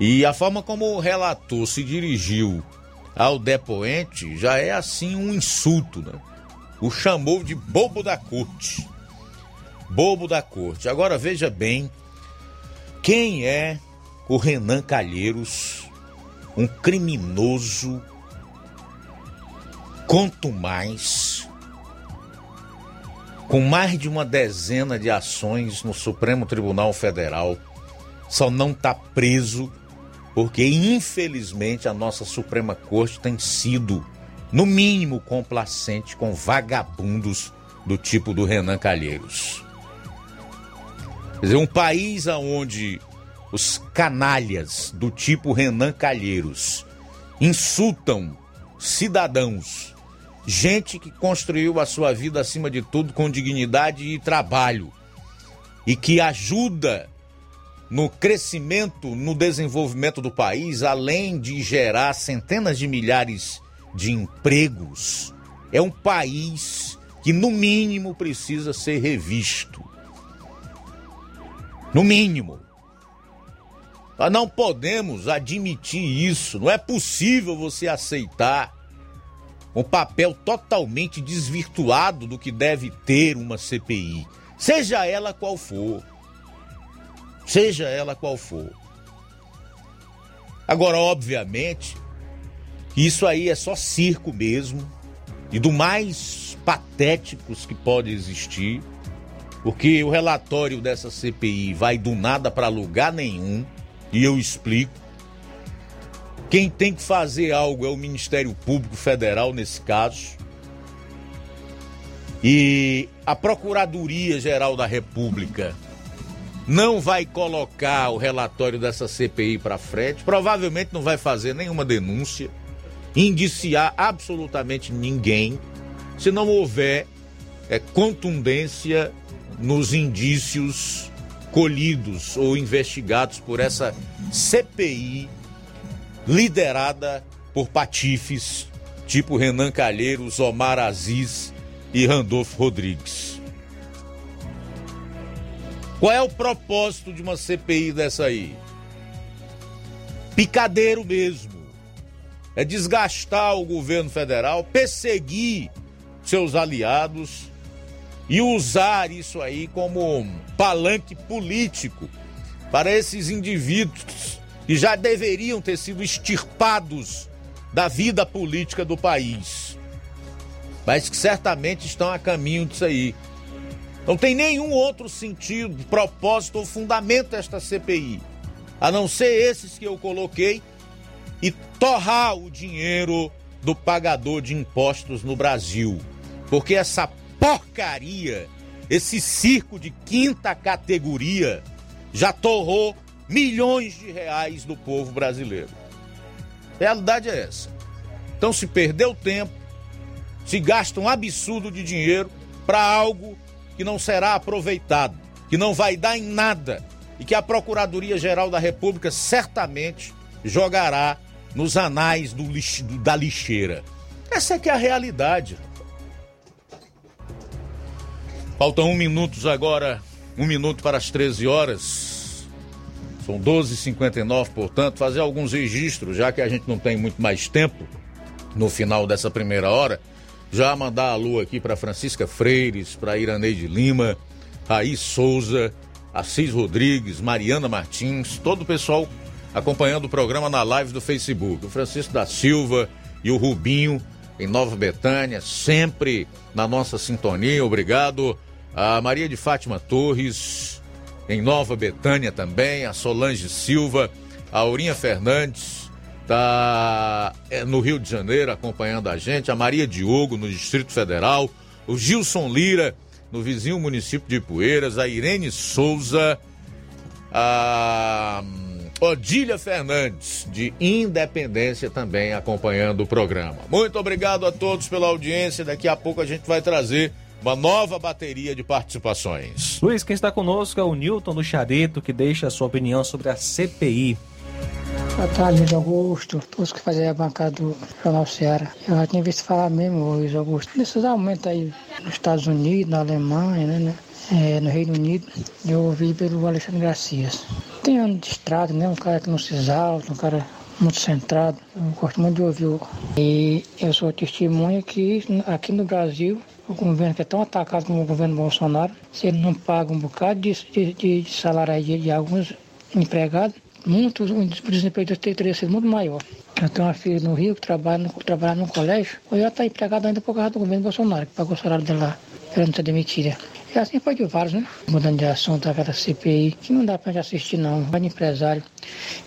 E a forma como o relator se dirigiu ao depoente já é assim um insulto, né? O chamou de bobo da corte. Bobo da corte. Agora veja bem quem é o Renan Calheiros, um criminoso, quanto mais, com mais de uma dezena de ações no Supremo Tribunal Federal, só não está preso porque, infelizmente, a nossa Suprema Corte tem sido, no mínimo, complacente com vagabundos do tipo do Renan Calheiros. Quer dizer, um país onde os canalhas do tipo Renan Calheiros insultam cidadãos, gente que construiu a sua vida acima de tudo com dignidade e trabalho e que ajuda no crescimento, no desenvolvimento do país, além de gerar centenas de milhares de empregos, é um país que, no mínimo, precisa ser revisto. No mínimo. Nós não podemos admitir isso. Não é possível você aceitar um papel totalmente desvirtuado do que deve ter uma CPI, seja ela qual for. Seja ela qual for. Agora, obviamente, isso aí é só circo mesmo, e do mais patéticos que pode existir, porque o relatório dessa CPI vai do nada para lugar nenhum, e eu explico. Quem tem que fazer algo é o Ministério Público Federal nesse caso. E a Procuradoria Geral da República não vai colocar o relatório dessa CPI para frente, provavelmente não vai fazer nenhuma denúncia, indiciar absolutamente ninguém, se não houver é, contundência nos indícios colhidos ou investigados por essa CPI liderada por patifes tipo Renan Calheiros, Omar Aziz e Randolfo Rodrigues. Qual é o propósito de uma CPI dessa aí? Picadeiro mesmo. É desgastar o governo federal, perseguir seus aliados e usar isso aí como palanque político para esses indivíduos que já deveriam ter sido extirpados da vida política do país, mas que certamente estão a caminho disso aí. Não tem nenhum outro sentido, propósito ou fundamento esta CPI, a não ser esses que eu coloquei e torrar o dinheiro do pagador de impostos no Brasil. Porque essa porcaria, esse circo de quinta categoria, já torrou milhões de reais do povo brasileiro. A realidade é essa. Então se perdeu tempo, se gasta um absurdo de dinheiro para algo que não será aproveitado, que não vai dar em nada e que a Procuradoria-Geral da República certamente jogará nos anais do lix, do, da lixeira. Essa é que é a realidade. Faltam um minutos agora, um minuto para as 13 horas. São 12h59, portanto, fazer alguns registros, já que a gente não tem muito mais tempo no final dessa primeira hora Já mandar alô aqui para Francisca Freires, para Iraneide Lima, Raí Souza, Assis Rodrigues, Mariana Martins, todo o pessoal acompanhando o programa na live do Facebook. O Francisco da Silva e o Rubinho em Nova Betânia, sempre na nossa sintonia. Obrigado. A Maria de Fátima Torres em Nova Betânia também, a Solange Silva, a Aurinha Fernandes está no Rio de Janeiro acompanhando a gente, a Maria Diogo no Distrito Federal, o Gilson Lira no vizinho município de Poeiras, a Irene Souza, a Odília Fernandes, de Independência, também acompanhando o programa. Muito obrigado a todos pela audiência. Daqui a pouco a gente vai trazer uma nova bateria de participações. Luiz, quem está conosco é o Newton do Chareto, que deixa a sua opinião sobre a CPI. Boa tarde, Luiz Augusto. Todos que fazem a bancada do Jornal Ceará. Eu já tinha visto falar mesmo, Luiz Augusto, nesses aumentos aí nos Estados Unidos, na Alemanha, né? né? É, no Reino Unido, eu ouvi pelo Alexandre Garcias. Tem de estrada, né? Um cara que não se exalta, um cara muito centrado. Eu gosto muito de ouvir. E eu sou testemunha que aqui no Brasil, o governo que é tão atacado como o governo Bolsonaro, se ele não paga um bocado de, de, de salário de, de alguns empregados, muitos, o desemprego teria sido muito maior. Eu tenho uma filha no Rio que trabalha no, trabalha no colégio, ou já está empregada ainda por causa do governo Bolsonaro, que pagou o salário dela, ela não ser demitida. E assim foi de vários, né? Mudando de assunto, aquela CPI, que não dá pra gente assistir, não. Vai de empresário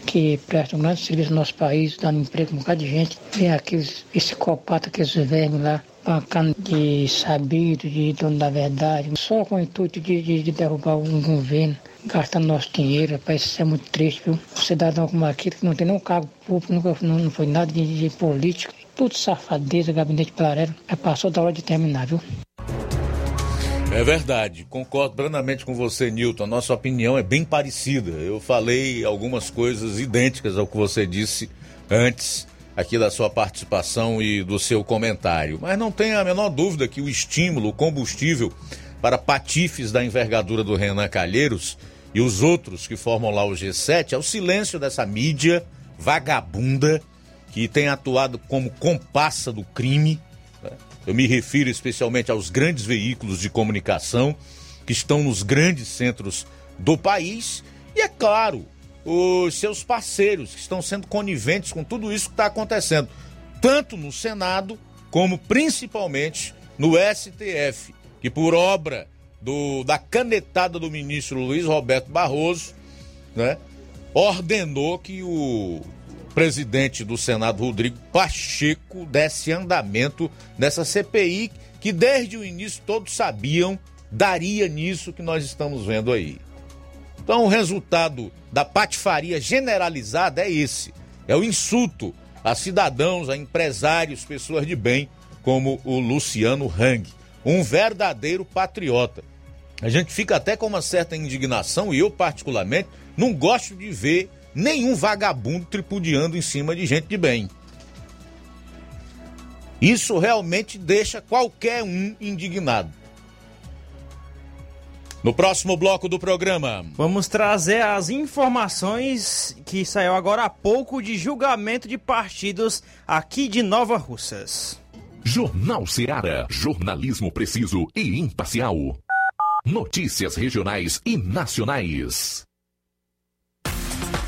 que presta um grande serviço no nosso país, dando emprego pra um bocado de gente. Vem aqueles psicopatas, aqueles vermes lá, bancando de sabido, de dono da verdade, só com o intuito de, de, de derrubar um governo, gastando nosso dinheiro. Rapaz, isso é muito triste, viu? Um cidadão como aquele que não tem nenhum cargo público, nunca não, não foi nada de, de político, tudo safadeza, gabinete paralelo. Já passou da hora de terminar, viu? É verdade, concordo plenamente com você, Newton. A nossa opinião é bem parecida. Eu falei algumas coisas idênticas ao que você disse antes aqui da sua participação e do seu comentário. Mas não tenha a menor dúvida que o estímulo, o combustível para patifes da envergadura do Renan Calheiros e os outros que formam lá o G7 é o silêncio dessa mídia vagabunda que tem atuado como compassa do crime eu me refiro especialmente aos grandes veículos de comunicação que estão nos grandes centros do país e, é claro, os seus parceiros que estão sendo coniventes com tudo isso que está acontecendo, tanto no Senado como principalmente no STF, que por obra do, da canetada do ministro Luiz Roberto Barroso, né, ordenou que o presidente do Senado, Rodrigo Pacheco, desse andamento nessa CPI que desde o início todos sabiam daria nisso que nós estamos vendo aí. Então o resultado da patifaria generalizada é esse: é o insulto a cidadãos, a empresários, pessoas de bem, como o Luciano Hang, um verdadeiro patriota. A gente fica até com uma certa indignação, e eu, particularmente, não gosto de ver nenhum vagabundo tripudiando em cima de gente de bem. Isso realmente deixa qualquer um indignado. No próximo bloco do programa. Vamos trazer as informações que saiu agora há pouco de julgamento de partidos aqui de Nova Russas. Jornal Seara. Jornalismo preciso e imparcial. Notícias regionais e nacionais.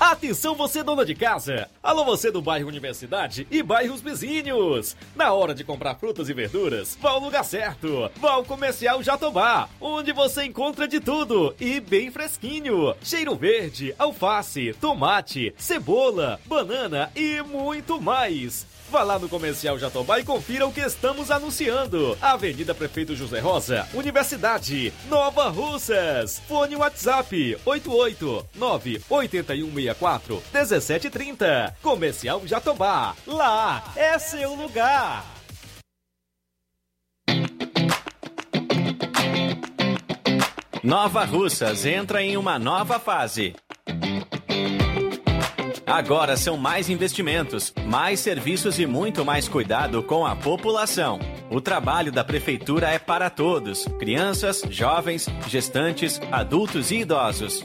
Atenção você dona de casa! Alô você do bairro Universidade e bairros vizinhos! Na hora de comprar frutas e verduras, vá ao lugar certo! Vá ao Comercial Jatobá, onde você encontra de tudo e bem fresquinho! Cheiro verde, alface, tomate, cebola, banana e muito mais! Vá lá no Comercial Jatobá e confira o que estamos anunciando. Avenida Prefeito José Rosa, Universidade, Nova Russas. Fone WhatsApp 889-8164 1730. Comercial Jatobá. Lá é seu lugar. Nova Russas entra em uma nova fase. Agora são mais investimentos, mais serviços e muito mais cuidado com a população. O trabalho da Prefeitura é para todos: crianças, jovens, gestantes, adultos e idosos.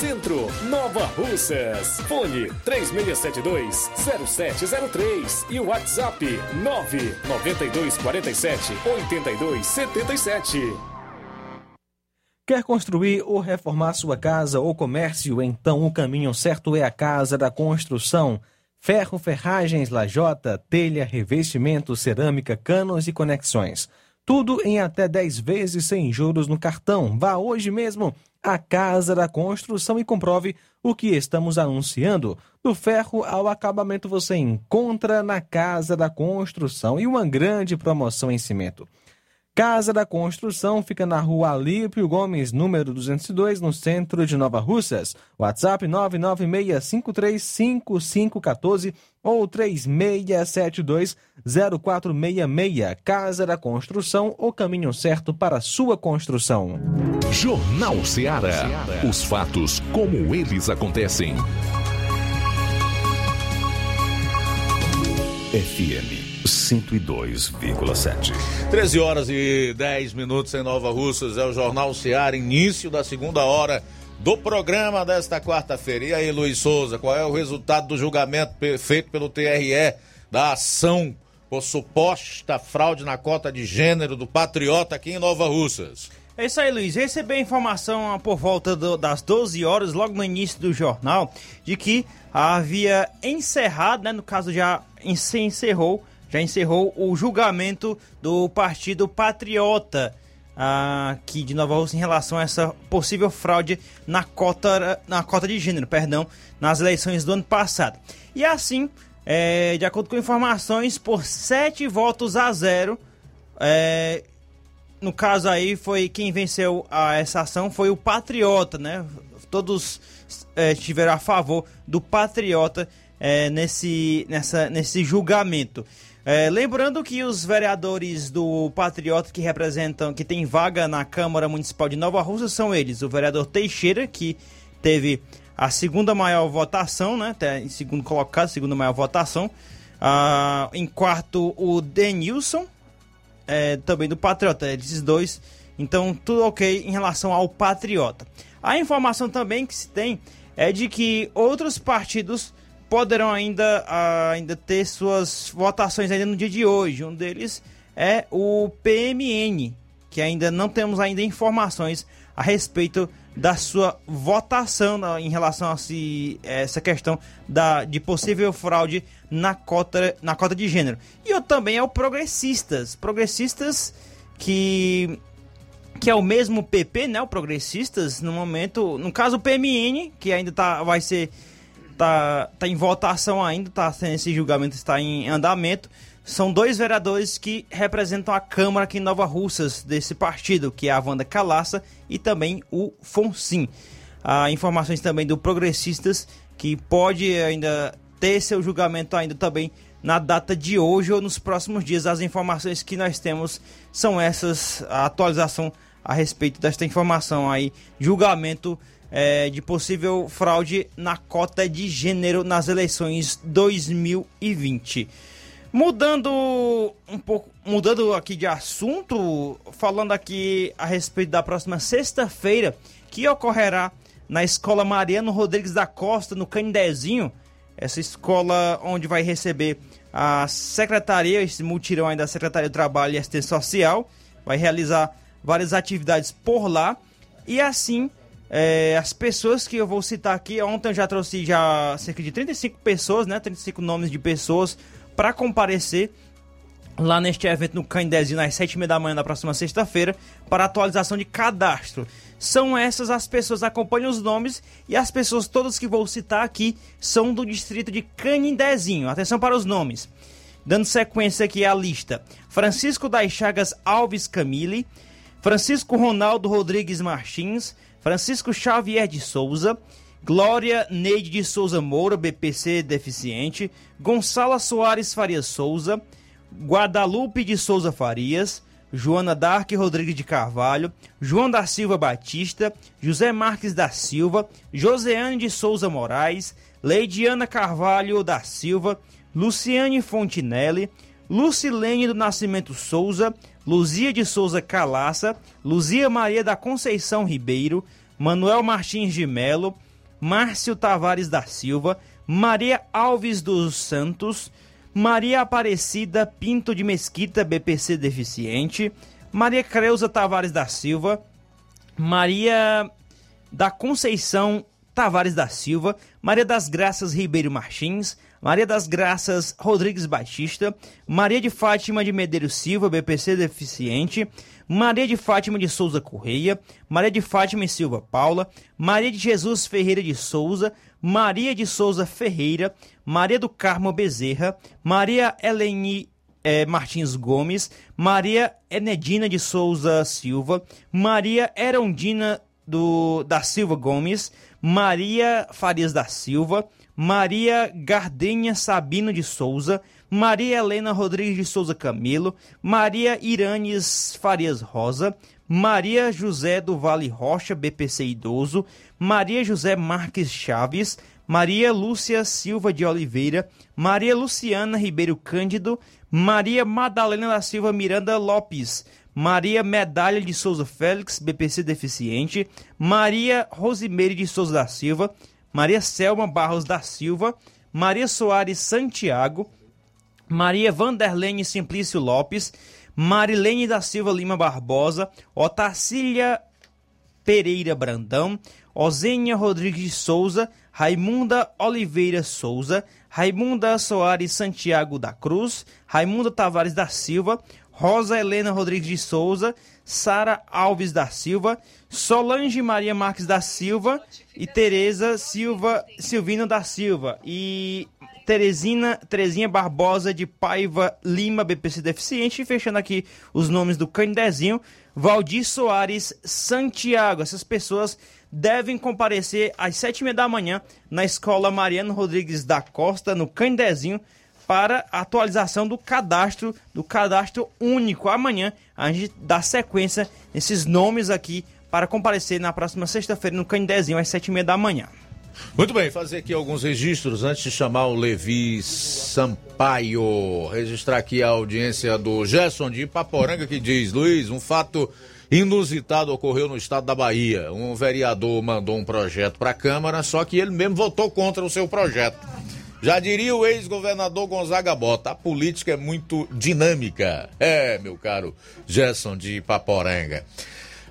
Centro, Nova Russas. Fone 3672-0703 e WhatsApp 99247-8277. Quer construir ou reformar sua casa ou comércio? Então o caminho certo é a Casa da Construção. Ferro, ferragens, lajota, telha, revestimento, cerâmica, canos e conexões. Tudo em até 10 vezes sem juros no cartão. Vá hoje mesmo à Casa da Construção e comprove o que estamos anunciando. Do ferro ao acabamento você encontra na Casa da Construção e uma grande promoção em cimento. Casa da Construção fica na rua Alípio Gomes, número 202, no centro de Nova Russas. WhatsApp 996535514 ou 36720466. Casa da Construção, o caminho certo para sua construção. Jornal Ceará. Os fatos como eles acontecem. FM 102,7. 13 horas e 10 minutos em Nova Russas, é o Jornal Seara, início da segunda hora do programa desta quarta-feira. E aí, Luiz Souza, qual é o resultado do julgamento feito pelo TRE da ação por suposta fraude na cota de gênero do Patriota aqui em Nova Russas? É isso aí, Luiz. Recebi a informação por volta do, das 12 horas, logo no início do jornal, de que havia encerrado, né, no caso já se encerrou já encerrou o julgamento do Partido Patriota aqui de Nova Rússia em relação a essa possível fraude na cota, na cota de gênero, perdão, nas eleições do ano passado. E assim, é, de acordo com informações, por sete votos a zero, é, no caso aí foi quem venceu a, essa ação foi o Patriota, né? Todos é, estiveram a favor do Patriota é, nesse, nessa, nesse julgamento. É, lembrando que os vereadores do Patriota que representam, que tem vaga na Câmara Municipal de Nova Rússia são eles: o vereador Teixeira, que teve a segunda maior votação, né? Em segundo colocado, segunda maior votação. Ah, em quarto, o Denilson, é, também do Patriota, esses dois. Então, tudo ok em relação ao Patriota. A informação também que se tem é de que outros partidos poderão ainda, ainda ter suas votações ainda no dia de hoje. Um deles é o PMN, que ainda não temos ainda informações a respeito da sua votação em relação a se, essa questão da, de possível fraude na cota, na cota de gênero. E o também é o Progressistas. Progressistas que que é o mesmo PP, né? O Progressistas, no momento, no caso o PMN, que ainda tá, vai ser tá, tá em votação ainda, tá, esse julgamento está em andamento. São dois vereadores que representam a Câmara aqui em Nova Russas desse partido, que é a Wanda Calaça e também o Fonsim. Há informações também do Progressistas, que pode ainda ter seu julgamento ainda também na data de hoje ou nos próximos dias. As informações que nós temos são essas, a atualização a respeito desta informação aí, julgamento é, de possível fraude na cota de gênero nas eleições 2020. Mudando um pouco, mudando aqui de assunto, falando aqui a respeito da próxima sexta-feira, que ocorrerá na Escola Mariano Rodrigues da Costa, no Candezinho, essa escola onde vai receber a secretaria, esse mutirão aí da Secretaria do Trabalho e Assistência Social, vai realizar várias atividades por lá, e assim é, as pessoas que eu vou citar aqui, ontem eu já trouxe já cerca de 35 pessoas, né? 35 nomes de pessoas para comparecer lá neste evento no Candezinho às 7h30 da manhã da próxima sexta-feira para atualização de cadastro. São essas as pessoas, acompanhem os nomes e as pessoas todas que vou citar aqui são do distrito de Canindezinho. Atenção para os nomes. Dando sequência aqui à lista: Francisco das Chagas Alves Camille, Francisco Ronaldo Rodrigues Martins, Francisco Xavier de Souza, Glória Neide de Souza Moura, BPC deficiente, Gonçala Soares Farias Souza, Guadalupe de Souza Farias, Joana Dark Rodrigues de Carvalho, João da Silva Batista, José Marques da Silva, Joseane de Souza Moraes, Leidiana Carvalho da Silva, Luciane Fontinelli, Lucilene do Nascimento Souza, Luzia de Souza Calaça, Luzia Maria da Conceição Ribeiro, Manuel Martins de Melo, Márcio Tavares da Silva, Maria Alves dos Santos, Maria Aparecida Pinto de Mesquita, BPC Deficiente, Maria Creuza Tavares da Silva, Maria da Conceição Tavares da Silva, Maria das Graças Ribeiro Martins, Maria das Graças Rodrigues Batista, Maria de Fátima de Medeiros Silva, BPC Deficiente, Maria de Fátima de Souza Correia, Maria de Fátima e Silva Paula, Maria de Jesus Ferreira de Souza, Maria de Souza Ferreira, Maria do Carmo Bezerra, Maria Eleni eh, Martins Gomes, Maria Enedina de Souza Silva, Maria Erondina do, da Silva Gomes, Maria Farias da Silva, Maria Gardenha Sabino de Souza, Maria Helena Rodrigues de Souza Camilo, Maria Iranes Farias Rosa, Maria José do Vale Rocha, BPC Idoso, Maria José Marques Chaves, Maria Lúcia Silva de Oliveira, Maria Luciana Ribeiro Cândido, Maria Madalena da Silva Miranda Lopes, Maria Medalha de Souza Félix, BPC Deficiente, Maria Rosimeire de Souza da Silva, Maria Selma Barros da Silva, Maria Soares Santiago, Maria Vanderlene Simplício Lopes, Marilene da Silva Lima Barbosa, Otacília Pereira Brandão, Ozênia Rodrigues de Souza, Raimunda Oliveira Souza, Raimunda Soares Santiago da Cruz, Raimunda Tavares da Silva, Rosa Helena Rodrigues de Souza, Sara Alves da Silva, Solange Maria Marques da Silva e Tereza Silva Silvino da Silva e Teresina Terezinha Barbosa de Paiva Lima BPC Deficiente e fechando aqui os nomes do Candezinho, Valdir Soares Santiago. Essas pessoas devem comparecer às sete e meia da manhã na Escola Mariano Rodrigues da Costa, no Candezinho, para a atualização do cadastro, do cadastro único. Amanhã a gente dá sequência nesses nomes aqui para comparecer na próxima sexta-feira no Candezinho às sete e meia da manhã. Muito bem, fazer aqui alguns registros antes de chamar o Levi Sampaio. Registrar aqui a audiência do Gerson de Ipaporanga que diz: Luiz, um fato inusitado ocorreu no estado da Bahia. Um vereador mandou um projeto para a Câmara, só que ele mesmo votou contra o seu projeto. Já diria o ex-governador Gonzaga Bota, a política é muito dinâmica. É, meu caro Gerson de Ipaporanga.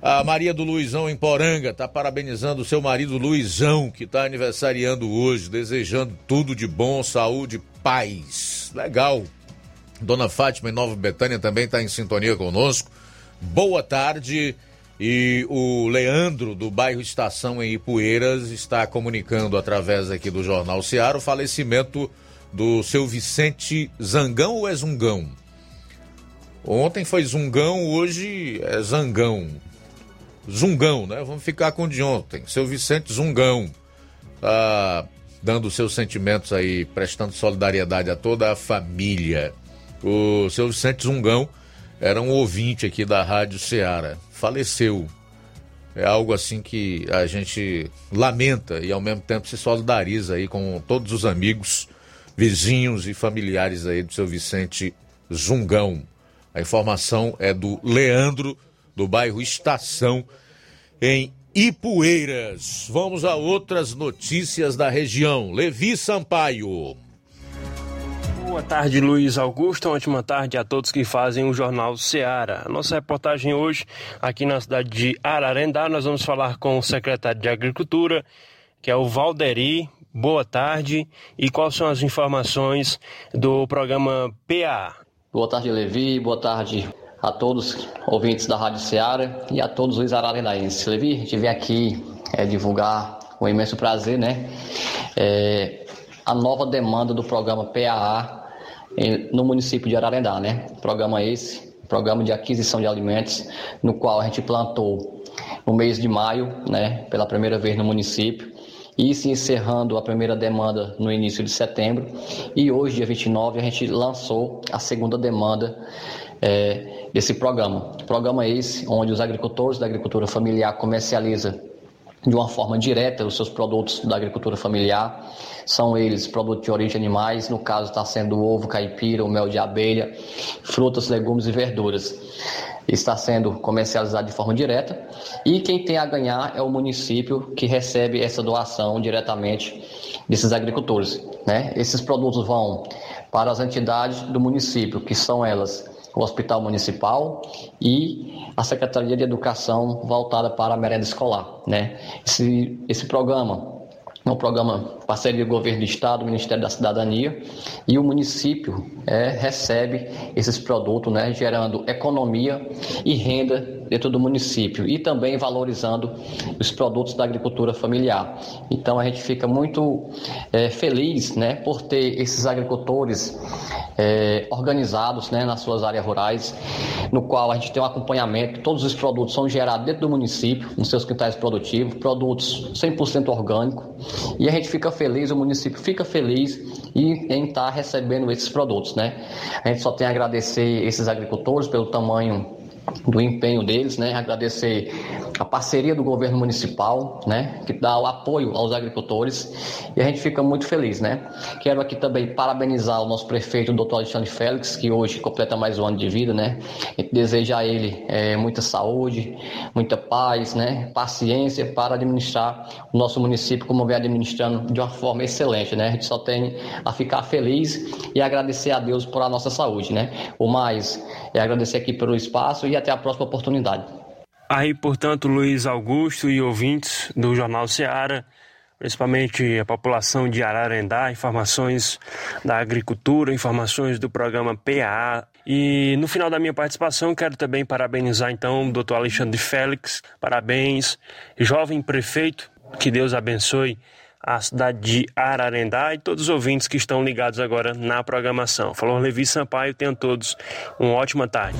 A Maria do Luizão em Poranga está parabenizando o seu marido Luizão, que está aniversariando hoje, desejando tudo de bom, saúde, paz. Legal. Dona Fátima em Nova Betânia também está em sintonia conosco. Boa tarde. E o Leandro, do bairro Estação em Ipueiras, está comunicando através aqui do Jornal Seara o falecimento do seu Vicente Zangão ou é Zungão? Ontem foi Zungão, hoje é Zangão. Zungão, né? Vamos ficar com o de ontem. Seu Vicente Zungão. Tá dando seus sentimentos aí, prestando solidariedade a toda a família. O seu Vicente Zungão era um ouvinte aqui da Rádio Ceará. Faleceu. É algo assim que a gente lamenta e ao mesmo tempo se solidariza aí com todos os amigos, vizinhos e familiares aí do seu Vicente Zungão. A informação é do Leandro do bairro Estação, em Ipueiras. Vamos a outras notícias da região. Levi Sampaio. Boa tarde, Luiz Augusto. Uma ótima tarde a todos que fazem o Jornal Seara. A nossa reportagem hoje, aqui na cidade de Ararendá, nós vamos falar com o secretário de Agricultura, que é o Valderi. Boa tarde. E quais são as informações do programa PA? Boa tarde, Levi. Boa tarde, a todos ouvintes da Rádio Ceará e a todos os ararendaenses. Levi, a gente vem aqui é, divulgar com imenso prazer, né? É, a nova demanda do programa PAA no município de Ararendá, né? Programa esse, programa de aquisição de alimentos, no qual a gente plantou no mês de maio, né? Pela primeira vez no município e se encerrando a primeira demanda no início de setembro. E hoje, dia 29, a gente lançou a segunda demanda é, desse programa. Programa esse onde os agricultores da agricultura familiar comercializam de uma forma direta os seus produtos da agricultura familiar. São eles produtos de origem animais, no caso está sendo ovo caipira, o mel de abelha, frutas, legumes e verduras. Está sendo comercializado de forma direta e quem tem a ganhar é o município que recebe essa doação diretamente desses agricultores. Né? Esses produtos vão para as entidades do município, que são elas o Hospital Municipal e a Secretaria de Educação voltada para a merenda escolar. Né? Esse, esse programa um programa parceria governo do estado, Ministério da Cidadania, e o município é, recebe esses produtos, né, gerando economia e renda dentro do município e também valorizando os produtos da agricultura familiar. Então a gente fica muito é, feliz, né, por ter esses agricultores é, organizados, né, nas suas áreas rurais, no qual a gente tem um acompanhamento. Todos os produtos são gerados dentro do município, nos seus quintais produtivos, produtos 100% orgânicos e a gente fica feliz, o município fica feliz em estar recebendo esses produtos, né? A gente só tem a agradecer esses agricultores pelo tamanho do empenho deles, né? Agradecer a parceria do governo municipal, né? Que dá o apoio aos agricultores e a gente fica muito feliz, né? Quero aqui também parabenizar o nosso prefeito, o doutor Alexandre Félix, que hoje completa mais um ano de vida, né? A gente deseja a ele é, muita saúde, muita paz, né? Paciência para administrar o nosso município como vem administrando de uma forma excelente, né? A gente só tem a ficar feliz e agradecer a Deus por a nossa saúde, né? O mais é agradecer aqui pelo espaço e até a próxima oportunidade. Aí, portanto, Luiz Augusto e ouvintes do Jornal Ceará, principalmente a população de Ararendá, informações da agricultura, informações do programa PAA. E no final da minha participação, quero também parabenizar então o doutor Alexandre Félix. Parabéns, jovem prefeito, que Deus abençoe a cidade de Ararendá e todos os ouvintes que estão ligados agora na programação. Falou Levi Sampaio, tenham todos uma ótima tarde.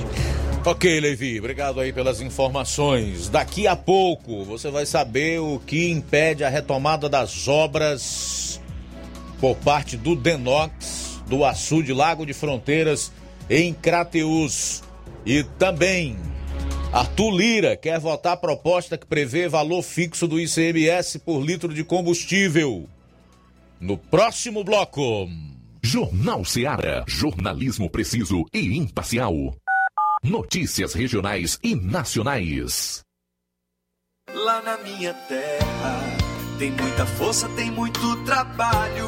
Ok, Levi, obrigado aí pelas informações. Daqui a pouco você vai saber o que impede a retomada das obras por parte do Denox, do Açude Lago de Fronteiras, em Crateus. E também Arthur Lira quer votar proposta que prevê valor fixo do ICMS por litro de combustível. No próximo bloco. Jornal Seara. Jornalismo preciso e imparcial. Notícias regionais e nacionais. Lá na minha terra tem muita força, tem muito trabalho.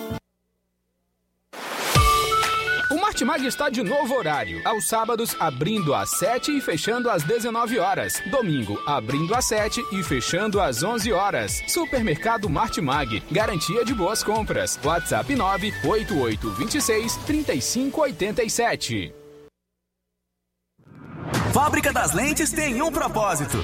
Martimag está de novo horário. Aos sábados, abrindo às 7 e fechando às 19 horas. Domingo, abrindo às 7 e fechando às 11 horas. Supermercado Martimag. Garantia de boas compras. WhatsApp 98826 3587. Fábrica das Lentes tem um propósito.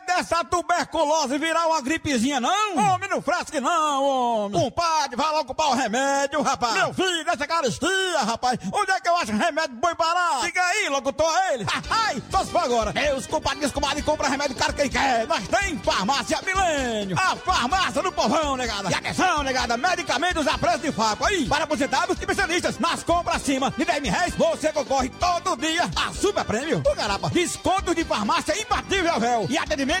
dessa tuberculose virar uma gripezinha, não? Homem, não fresque não, homem. Compadre, vai logo comprar o remédio, rapaz. Meu filho, essa caristia, rapaz. Onde é que eu acho remédio bom barato? Diga aí, locutor, ele. Ai, só se for agora. Meus compadres, comadre, compra remédio caro quem quer. Nós tem farmácia Milênio. A farmácia do povão, negada. E atenção, negada, medicamentos a preço de faco. Aí, para aposentados e especialistas. Nas compras acima de 10 mil reais, você concorre todo dia a super prêmio. O garapa, desconto de farmácia imbatível, véu. E atendimento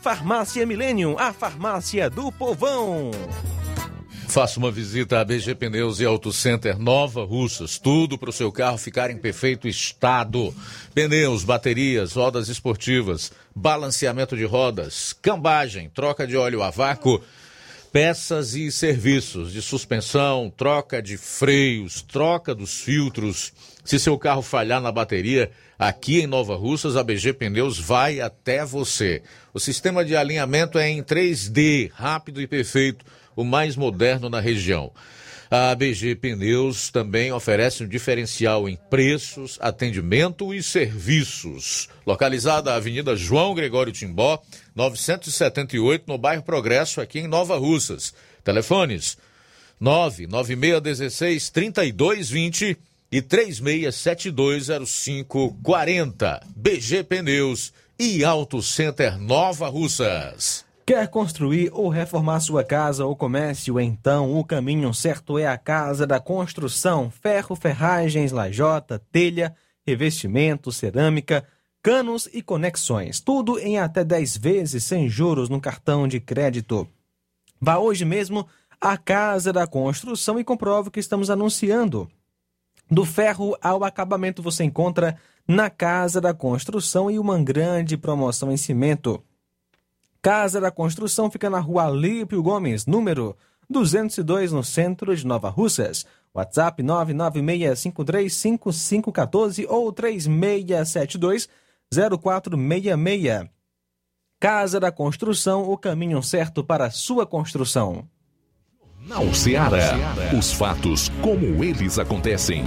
Farmácia Millennium, a farmácia do povão. Faça uma visita à BG Pneus e Auto Center Nova Russas. Tudo para o seu carro ficar em perfeito estado. Pneus, baterias, rodas esportivas, balanceamento de rodas, cambagem, troca de óleo a vácuo, peças e serviços de suspensão, troca de freios, troca dos filtros. Se seu carro falhar na bateria, aqui em Nova Russas, a BG Pneus vai até você. O sistema de alinhamento é em 3D, rápido e perfeito o mais moderno na região. A BG Pneus também oferece um diferencial em preços, atendimento e serviços. Localizada na Avenida João Gregório Timbó, 978, no bairro Progresso, aqui em Nova Russas. Telefones 99616 3220 e 36720540. BG Pneus e Auto Center Nova Russas. Quer construir ou reformar sua casa ou comércio? Então o caminho certo é a Casa da Construção. Ferro, ferragens, lajota, telha, revestimento, cerâmica, canos e conexões. Tudo em até 10 vezes sem juros no cartão de crédito. Vá hoje mesmo à Casa da Construção e comprove o que estamos anunciando. Do ferro ao acabamento você encontra na Casa da Construção e uma grande promoção em cimento. Casa da Construção fica na rua Alípio Gomes, número 202, no centro de Nova Russas. WhatsApp 996535514 ou 36720466. Casa da Construção, o caminho certo para a sua construção. Jornal Seara. Os fatos como eles acontecem.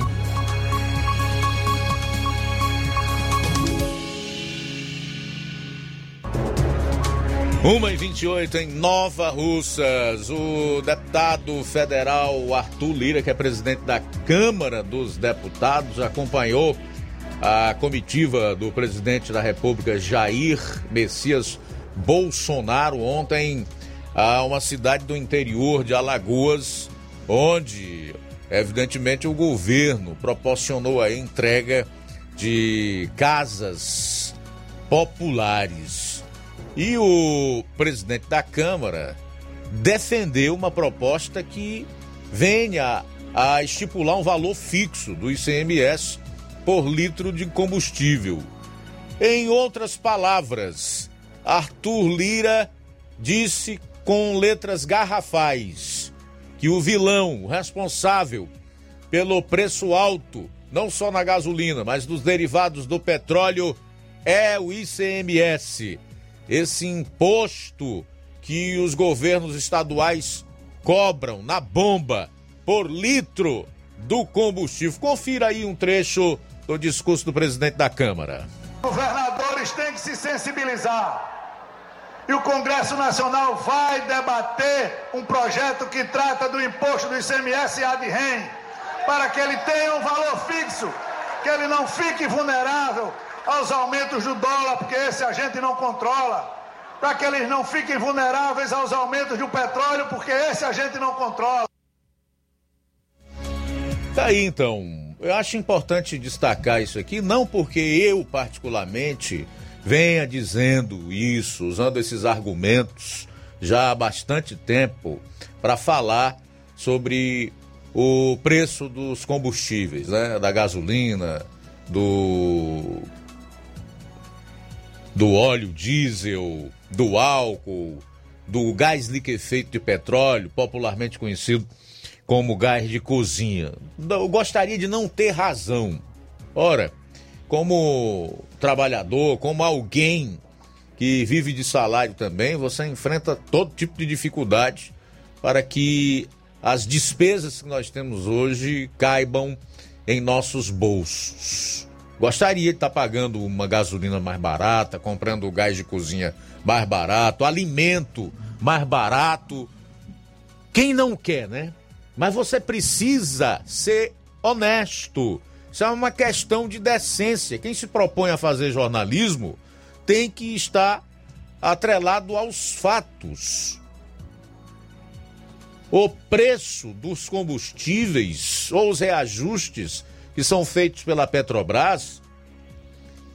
Uma e 28 em Nova Russas. O deputado federal Arthur Lira, que é presidente da Câmara dos Deputados, acompanhou a comitiva do presidente da República Jair Messias Bolsonaro ontem a uma cidade do interior de Alagoas, onde evidentemente o governo proporcionou a entrega de casas populares. E o presidente da Câmara defendeu uma proposta que venha a estipular um valor fixo do ICMS por litro de combustível. Em outras palavras, Arthur Lira disse com letras garrafais que o vilão, responsável pelo preço alto, não só na gasolina, mas dos derivados do petróleo, é o ICMS. Esse imposto que os governos estaduais cobram na bomba por litro do combustível. Confira aí um trecho do discurso do presidente da Câmara. Governadores têm que se sensibilizar. E o Congresso Nacional vai debater um projeto que trata do imposto do ICMS ad rem, para que ele tenha um valor fixo, que ele não fique vulnerável aos aumentos do dólar, porque esse a gente não controla. Para que eles não fiquem vulneráveis aos aumentos do petróleo, porque esse a gente não controla. Tá aí então. Eu acho importante destacar isso aqui, não porque eu, particularmente, venha dizendo isso, usando esses argumentos já há bastante tempo para falar sobre o preço dos combustíveis, né? Da gasolina, do do óleo diesel, do álcool, do gás liquefeito de petróleo, popularmente conhecido como gás de cozinha. Eu gostaria de não ter razão. Ora, como trabalhador, como alguém que vive de salário também, você enfrenta todo tipo de dificuldade para que as despesas que nós temos hoje caibam em nossos bolsos. Gostaria de estar pagando uma gasolina mais barata, comprando gás de cozinha mais barato, alimento mais barato. Quem não quer, né? Mas você precisa ser honesto. Isso é uma questão de decência. Quem se propõe a fazer jornalismo tem que estar atrelado aos fatos. O preço dos combustíveis ou os reajustes que são feitos pela Petrobras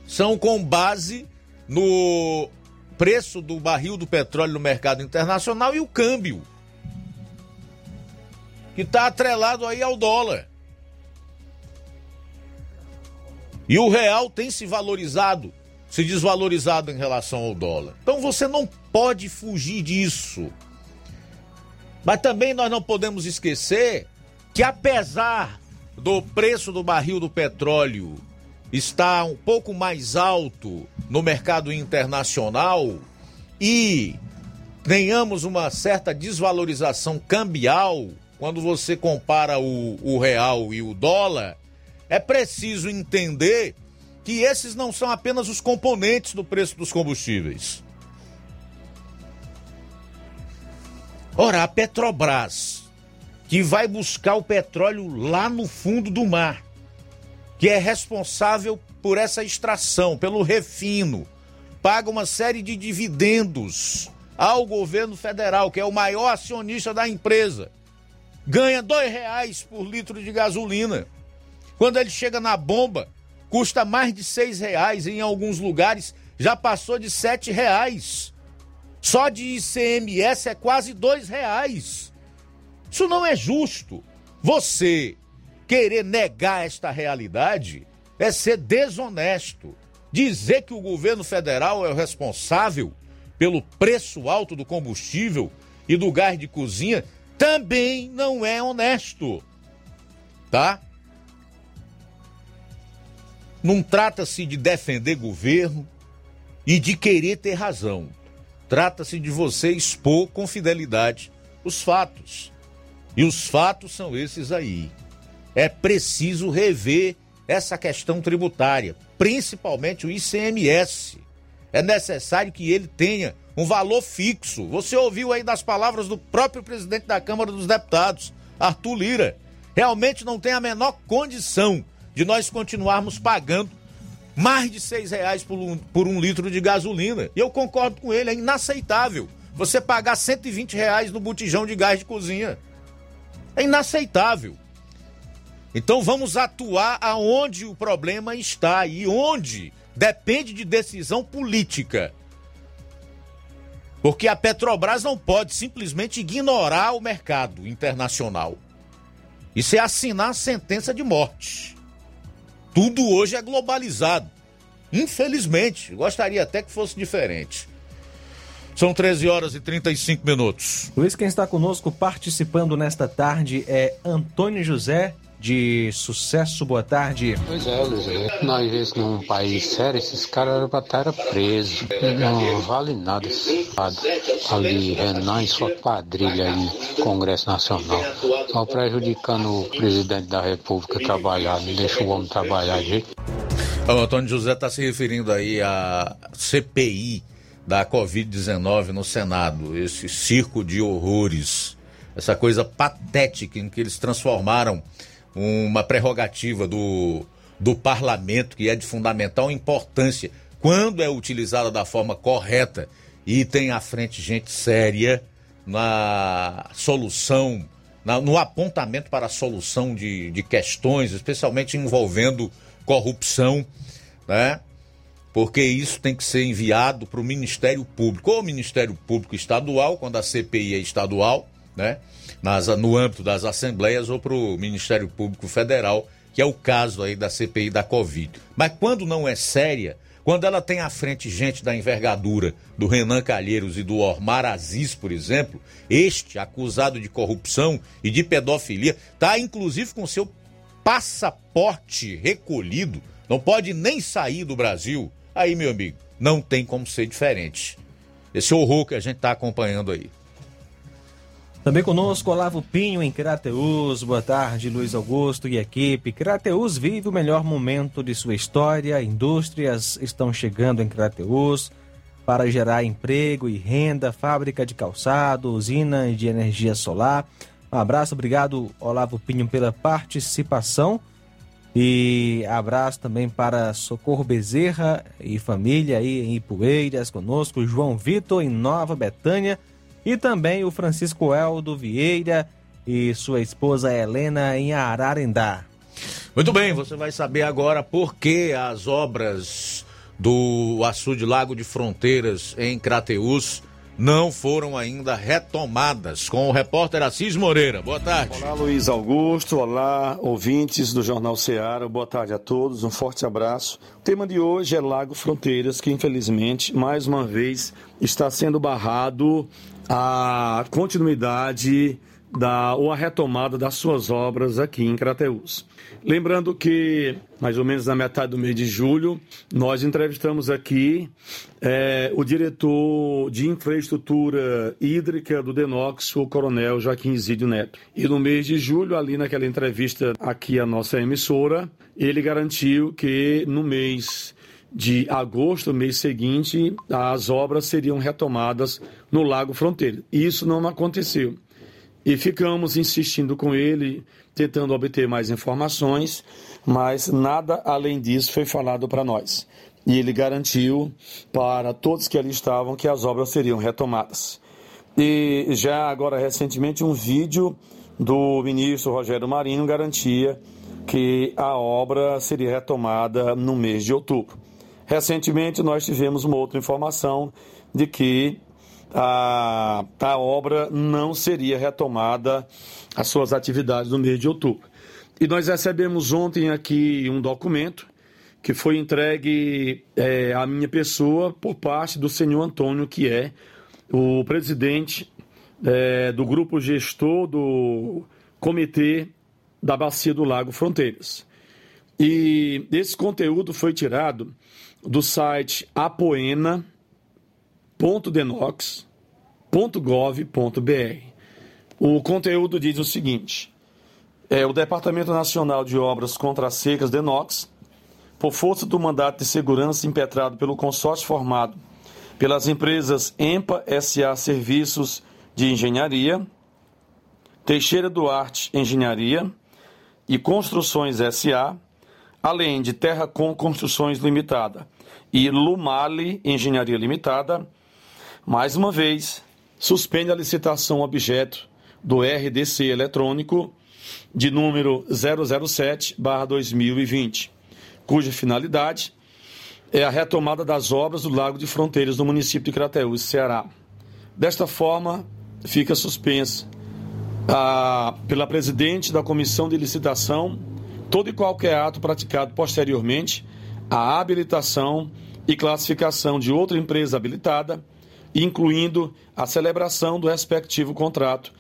são com base no preço do barril do petróleo no mercado internacional e o câmbio que está atrelado aí ao dólar. E o real tem se valorizado, se desvalorizado em relação ao dólar. Então você não pode fugir disso. Mas também nós não podemos esquecer que apesar do preço do barril do petróleo estar um pouco mais alto no mercado internacional e tenhamos uma certa desvalorização cambial quando você compara o, o real e o dólar, é preciso entender que esses não são apenas os componentes do preço dos combustíveis. Ora, a Petrobras, que vai buscar o petróleo lá no fundo do mar, que é responsável por essa extração, pelo refino, paga uma série de dividendos ao governo federal, que é o maior acionista da empresa ganha dois reais por litro de gasolina. Quando ele chega na bomba, custa mais de seis reais. Em alguns lugares já passou de sete reais. Só de ICMS é quase dois reais. Isso não é justo. Você querer negar esta realidade é ser desonesto. Dizer que o governo federal é o responsável pelo preço alto do combustível e do gás de cozinha também não é honesto. Tá? Não trata-se de defender governo e de querer ter razão. Trata-se de você expor com fidelidade os fatos. E os fatos são esses aí. É preciso rever essa questão tributária, principalmente o ICMS. É necessário que ele tenha um valor fixo. Você ouviu aí das palavras do próprio presidente da Câmara dos Deputados, Arthur Lira. Realmente não tem a menor condição de nós continuarmos pagando mais de seis reais por um, por um litro de gasolina. E eu concordo com ele, é inaceitável você pagar 120 reais no botijão de gás de cozinha. É inaceitável. Então vamos atuar aonde o problema está e onde depende de decisão política. Porque a Petrobras não pode simplesmente ignorar o mercado internacional. Isso é assinar sentença de morte. Tudo hoje é globalizado. Infelizmente, gostaria até que fosse diferente. São 13 horas e 35 minutos. Luiz, quem está conosco participando nesta tarde é Antônio José de Sucesso. Boa tarde. Pois é, Luiz. Nós vemos num país sério, esses caras eram para estar presos. Não vale nada esse lado. Ali, Renan e sua quadrilha aí, Congresso Nacional. Só prejudicando o presidente da República trabalhar, não deixa o homem trabalhar de. O Antônio José está se referindo aí à CPI da Covid-19 no Senado, esse circo de horrores, essa coisa patética em que eles transformaram uma prerrogativa do, do parlamento, que é de fundamental importância, quando é utilizada da forma correta e tem à frente gente séria na solução, na, no apontamento para a solução de, de questões, especialmente envolvendo corrupção, né? porque isso tem que ser enviado para o Ministério Público, ou Ministério Público Estadual, quando a CPI é estadual, né? Nas, no âmbito das assembleias, ou para o Ministério Público Federal, que é o caso aí da CPI da Covid. Mas quando não é séria, quando ela tem à frente gente da envergadura do Renan Calheiros e do Ormar Aziz, por exemplo, este acusado de corrupção e de pedofilia, está inclusive com seu passaporte recolhido, não pode nem sair do Brasil Aí, meu amigo, não tem como ser diferente. Esse horror que a gente está acompanhando aí. Também conosco, Olavo Pinho em Crateus. Boa tarde, Luiz Augusto e equipe. Crateus vive o melhor momento de sua história. Indústrias estão chegando em Crateus para gerar emprego e renda. Fábrica de calçado, usina de energia solar. Um abraço, obrigado, Olavo Pinho, pela participação. E abraço também para Socorro Bezerra e família aí em Ipueiras conosco, João Vitor em Nova Betânia e também o Francisco Eldo Vieira e sua esposa Helena em Ararendá. Muito bem, você vai saber agora por que as obras do açude Lago de Fronteiras em Crateús não foram ainda retomadas. Com o repórter Assis Moreira. Boa tarde. Olá, Luiz Augusto. Olá, ouvintes do Jornal Ceará. Boa tarde a todos. Um forte abraço. O tema de hoje é Lago Fronteiras, que infelizmente, mais uma vez, está sendo barrado a continuidade da, ou a retomada das suas obras aqui em Crateús. Lembrando que, mais ou menos na metade do mês de julho, nós entrevistamos aqui é, o diretor de infraestrutura hídrica do Denox, o coronel Joaquim Zídio Neto. E no mês de julho, ali naquela entrevista aqui à nossa emissora, ele garantiu que no mês de agosto, mês seguinte, as obras seriam retomadas no Lago Fronteira. Isso não aconteceu. E ficamos insistindo com ele, tentando obter mais informações, mas nada além disso foi falado para nós. E ele garantiu para todos que ali estavam que as obras seriam retomadas. E já agora recentemente um vídeo do ministro Rogério Marinho garantia que a obra seria retomada no mês de outubro. Recentemente nós tivemos uma outra informação de que a, a obra não seria retomada as suas atividades no mês de outubro. E nós recebemos ontem aqui um documento que foi entregue é, à minha pessoa por parte do senhor Antônio, que é o presidente é, do grupo gestor do Comitê da Bacia do Lago Fronteiras. E esse conteúdo foi tirado do site apoena.denox.gov.br. O conteúdo diz o seguinte: é, o Departamento Nacional de Obras Contra Secas, DENOX, por força do mandato de segurança impetrado pelo consórcio formado pelas empresas EMPA SA Serviços de Engenharia, Teixeira Duarte Engenharia e Construções SA, além de Terracom Construções Limitada e Lumale Engenharia Limitada, mais uma vez, suspende a licitação objeto do RDC eletrônico de número 007/2020, cuja finalidade é a retomada das obras do Lago de Fronteiras no município de Crateús, Ceará. Desta forma, fica suspensa pela presidente da Comissão de Licitação todo e qualquer ato praticado posteriormente à habilitação e classificação de outra empresa habilitada, incluindo a celebração do respectivo contrato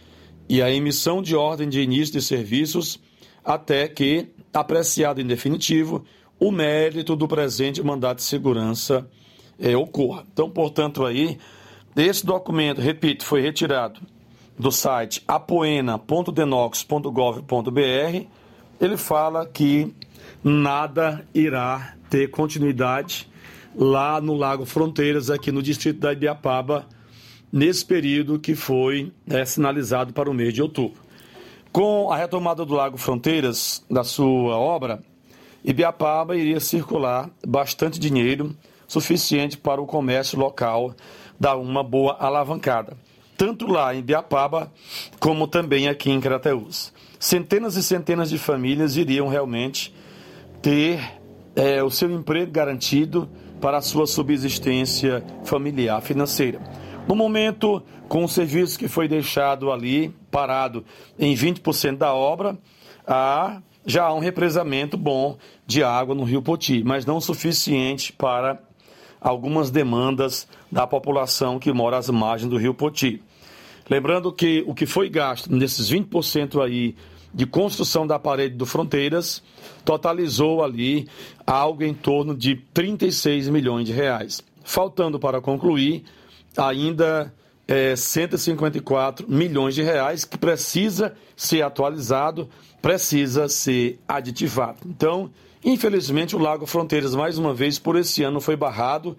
e a emissão de ordem de início de serviços, até que, apreciado em definitivo, o mérito do presente mandato de segurança é, ocorra. Então, portanto, aí, esse documento, repito, foi retirado do site apoena.denox.gov.br. Ele fala que nada irá ter continuidade lá no Lago Fronteiras, aqui no distrito da Ibiapaba, nesse período que foi é, sinalizado para o mês de outubro. Com a retomada do Lago Fronteiras, da sua obra, Ibiapaba iria circular bastante dinheiro, suficiente para o comércio local dar uma boa alavancada, tanto lá em Ibiapaba como também aqui em Crateús. Centenas e centenas de famílias iriam realmente ter é, o seu emprego garantido para a sua subsistência familiar financeira. No momento, com o serviço que foi deixado ali parado em 20% da obra, há já há um represamento bom de água no Rio Poti, mas não suficiente para algumas demandas da população que mora às margens do Rio Poti. Lembrando que o que foi gasto nesses 20% aí de construção da parede do Fronteiras totalizou ali algo em torno de 36 milhões de reais. Faltando para concluir ainda é, 154 milhões de reais que precisa ser atualizado, precisa ser aditivado. Então, infelizmente, o Lago Fronteiras, mais uma vez, por esse ano foi barrado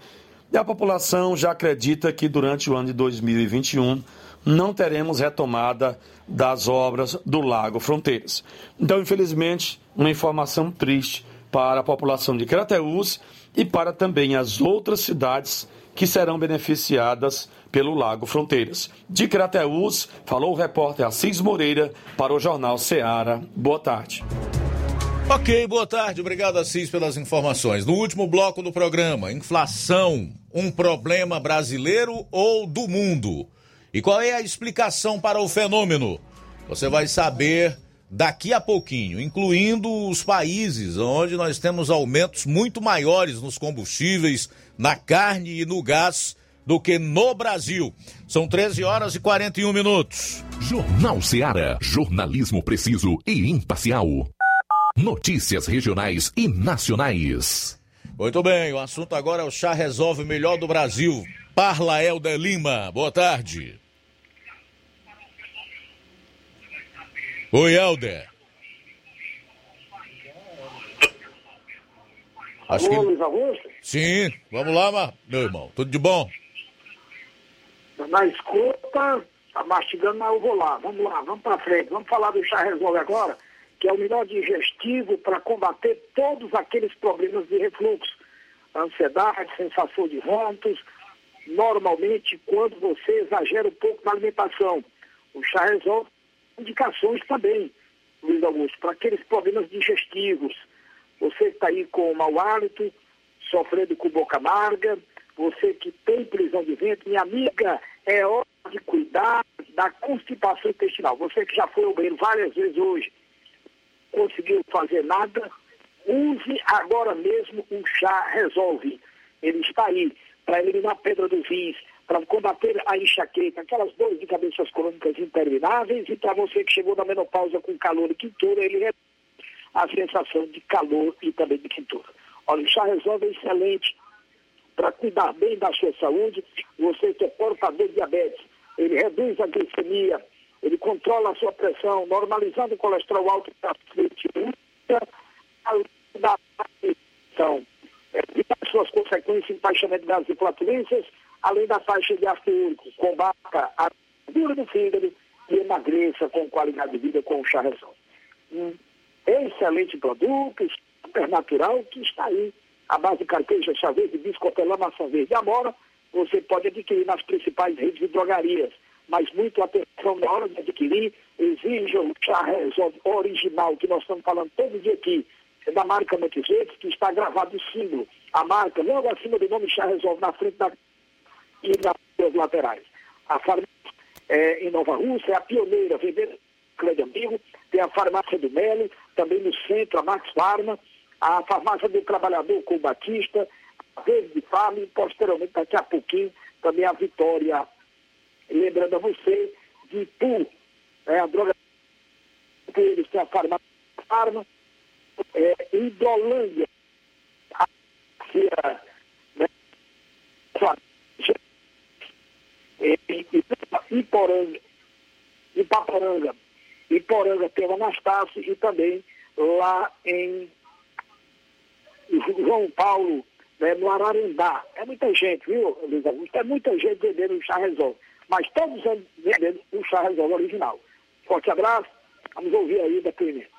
e a população já acredita que durante o ano de 2021 não teremos retomada das obras do Lago Fronteiras. Então, infelizmente, uma informação triste para a população de Crateús e para também as outras cidades que serão beneficiadas pelo Lago Fronteiras. De Crateús, falou o repórter Assis Moreira para o Jornal Ceará. Boa tarde. Ok, boa tarde. Obrigado, Assis, pelas informações. No último bloco do programa, inflação, um problema brasileiro ou do mundo? E qual é a explicação para o fenômeno? Você vai saber daqui a pouquinho, incluindo os países onde nós temos aumentos muito maiores nos combustíveis, na carne e no gás do que no Brasil. São 13 horas e 41 minutos. Jornal Ceará, jornalismo preciso e imparcial. Notícias regionais e nacionais. Muito bem, o assunto agora é o chá resolve melhor do Brasil. Parla Helder Lima, boa tarde. Oi, Helder. Acho Alô, que... Luiz Augusto? Sim, vamos lá, meu irmão. Tudo de bom? Na escuta, tá mastigando, mas eu vou lá. Vamos lá, vamos para frente. Vamos falar do chá resolve agora, que é o melhor digestivo para combater todos aqueles problemas de refluxo. Ansiedade, sensação de vômitos, normalmente quando você exagera um pouco na alimentação. O chá resolve indicações também, Luiz Augusto, para aqueles problemas digestivos. Você que está aí com mau hálito, sofrendo com boca amarga, você que tem prisão de ventre, minha amiga, é hora de cuidar da constipação intestinal. Você que já foi ao banheiro várias vezes hoje, conseguiu fazer nada, use agora mesmo um chá Resolve. Ele está aí para eliminar a pedra do rins, para combater a enxaqueca, aquelas dores de cabeças crônicas intermináveis, e para você que chegou na menopausa com calor e quintura, ele reduz a sensação de calor e também de quintura. Olha, o chá resolve é excelente para cuidar bem da sua saúde. Você que é portador de diabetes, ele reduz a glicemia, ele controla a sua pressão, normalizando o colesterol alto da então, evitar suas consequências, empaixamento das flatulências, além da faixa de úrico, combata a gordura do fígado e emagreça com qualidade de vida com o chá resolve. Um excelente produto, super natural, que está aí. A base de carqueja, chá verde, biscopelã, maçã verde e amora, você pode adquirir nas principais redes de drogarias. mas muito atenção na hora de adquirir. Exija o chá resolve original, que nós estamos falando todo dia aqui, é da marca Montes que está gravado o símbolo. A marca, logo acima do nome chá resolve, na frente da e nas laterais. A farmácia é, em Nova Rússia é a pioneira, vendendo de amigo, tem a farmácia do Melo, também no centro, a Max Pharma, a farmácia do trabalhador com o Batista, a Verde de Farma e posteriormente, daqui a pouquinho, também a Vitória. Lembrando a você de Itu, é, a droga eles têm a farmácia Farma, é, Hidrolândia, a, a, né, Iporanga, Ipaporanga, Iporanga tem o Anastácio e também lá em João Paulo, né, no Ararendá. É muita gente, viu, Luiz Augusto? É muita gente vendendo o chá resolve. Mas todos vendendo o chá resolve original. Forte abraço, vamos ouvir aí da primeira.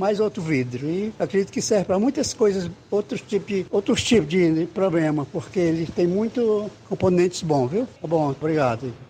mais outro vidro. E acredito que serve para muitas coisas, outros tipos, outros tipos de problema, porque ele tem muito componentes bons, viu? Tá bom, obrigado.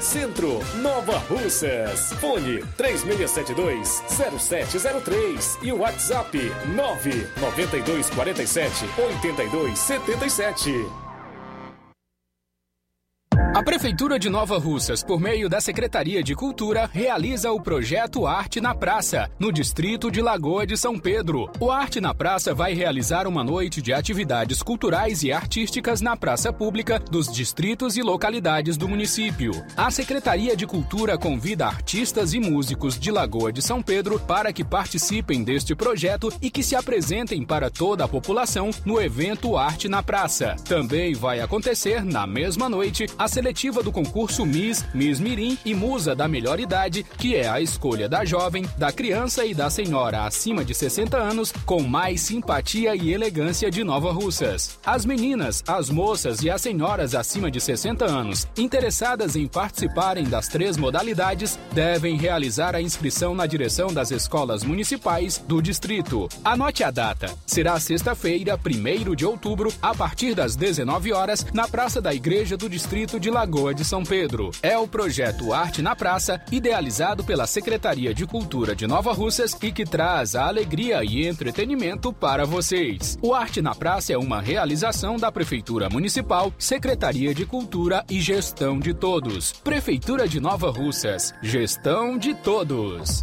Centro. Nova Russas. Fone 3672-0703 e o WhatsApp 99247-8277. A Prefeitura de Nova Russas, por meio da Secretaria de Cultura, realiza o projeto Arte na Praça, no distrito de Lagoa de São Pedro. O Arte na Praça vai realizar uma noite de atividades culturais e artísticas na praça pública dos distritos e localidades do município. A Secretaria de Cultura convida artistas e músicos de Lagoa de São Pedro para que participem deste projeto e que se apresentem para toda a população no evento Arte na Praça. Também vai acontecer, na mesma noite, a seletiva do concurso Miss, Miss Mirim e Musa da Melhor Idade, que é a escolha da jovem, da criança e da senhora acima de 60 anos com mais simpatia e elegância de Nova Russas. As meninas, as moças e as senhoras acima de 60 anos interessadas em participarem das três modalidades devem realizar a inscrição na direção das escolas municipais do distrito. Anote a data. Será sexta-feira, 1 de outubro, a partir das 19 horas, na Praça da Igreja do Distrito de Lagoa de São Pedro. É o projeto Arte na Praça, idealizado pela Secretaria de Cultura de Nova Russas e que traz a alegria e entretenimento para vocês. O Arte na Praça é uma realização da Prefeitura Municipal, Secretaria de Cultura e Gestão de Todos. Prefeitura de Nova Russas, gestão de todos.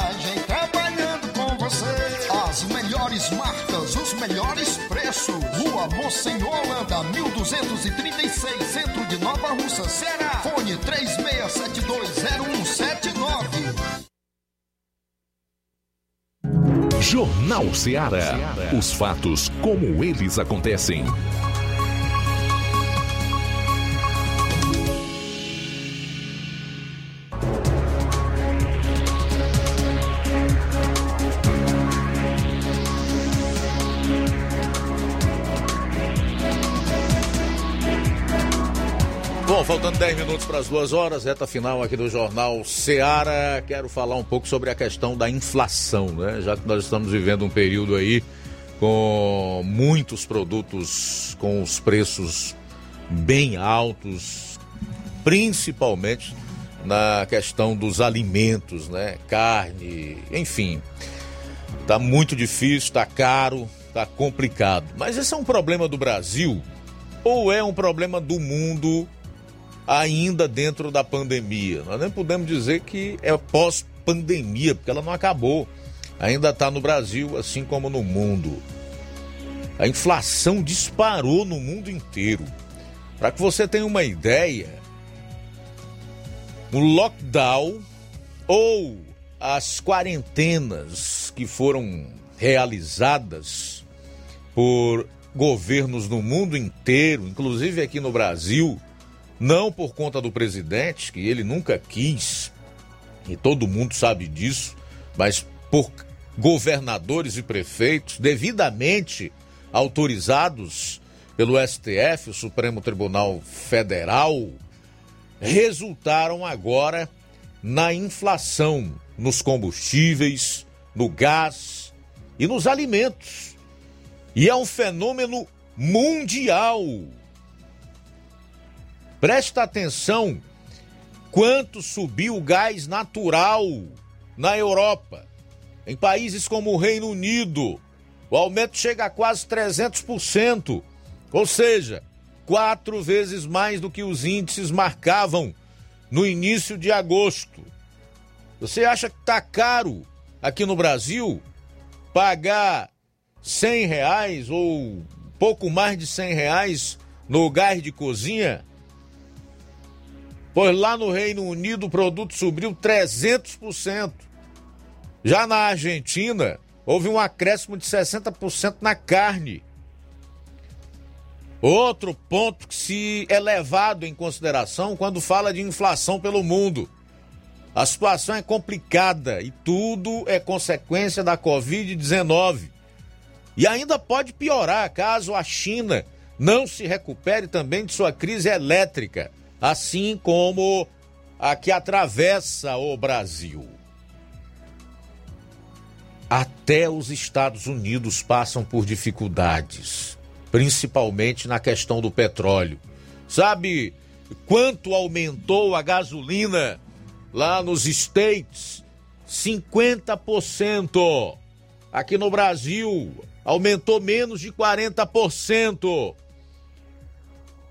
melhores preços. Rua Mocenola, Holanda, 1236, centro de Nova Russa, Ceará. Fone 36720179. Jornal Ceará. Os fatos como eles acontecem. Minutos para as duas horas, reta final aqui do Jornal Seara. Quero falar um pouco sobre a questão da inflação, né? Já que nós estamos vivendo um período aí com muitos produtos com os preços bem altos, principalmente na questão dos alimentos, né? Carne, enfim. Tá muito difícil, tá caro, tá complicado. Mas esse é um problema do Brasil ou é um problema do mundo ainda dentro da pandemia? Nós nem podemos dizer que é pós-pandemia, porque ela não acabou. Ainda está no Brasil, assim como no mundo. A inflação disparou no mundo inteiro. Para que você tenha uma ideia, o lockdown ou as quarentenas que foram realizadas por governos no mundo inteiro, inclusive aqui no Brasil, não por conta do presidente, que ele nunca quis, e todo mundo sabe disso, mas por governadores e prefeitos devidamente autorizados pelo STF, o Supremo Tribunal Federal, resultaram agora na inflação nos combustíveis, no gás e nos alimentos. E é um fenômeno mundial. Presta atenção quanto subiu o gás natural na Europa. Em países como o Reino Unido, o aumento chega a quase 300%, ou seja, quatro vezes mais do que os índices marcavam no início de agosto. Você acha que está caro aqui no Brasil pagar 100 reais ou pouco mais de 100 reais no gás de cozinha? Pois lá no Reino Unido o produto subiu 300%. Já na Argentina, houve um acréscimo de 60% na carne. Outro ponto que se é levado em consideração quando fala de inflação pelo mundo. A situação é complicada e tudo é consequência da Covid-19. E ainda pode piorar caso a China não se recupere também de sua crise elétrica assim como a que atravessa o Brasil. Até os Estados Unidos passam por dificuldades, principalmente na questão do petróleo. Sabe quanto aumentou a gasolina lá nos States, 50%. Aqui no Brasil, aumentou menos de 40%.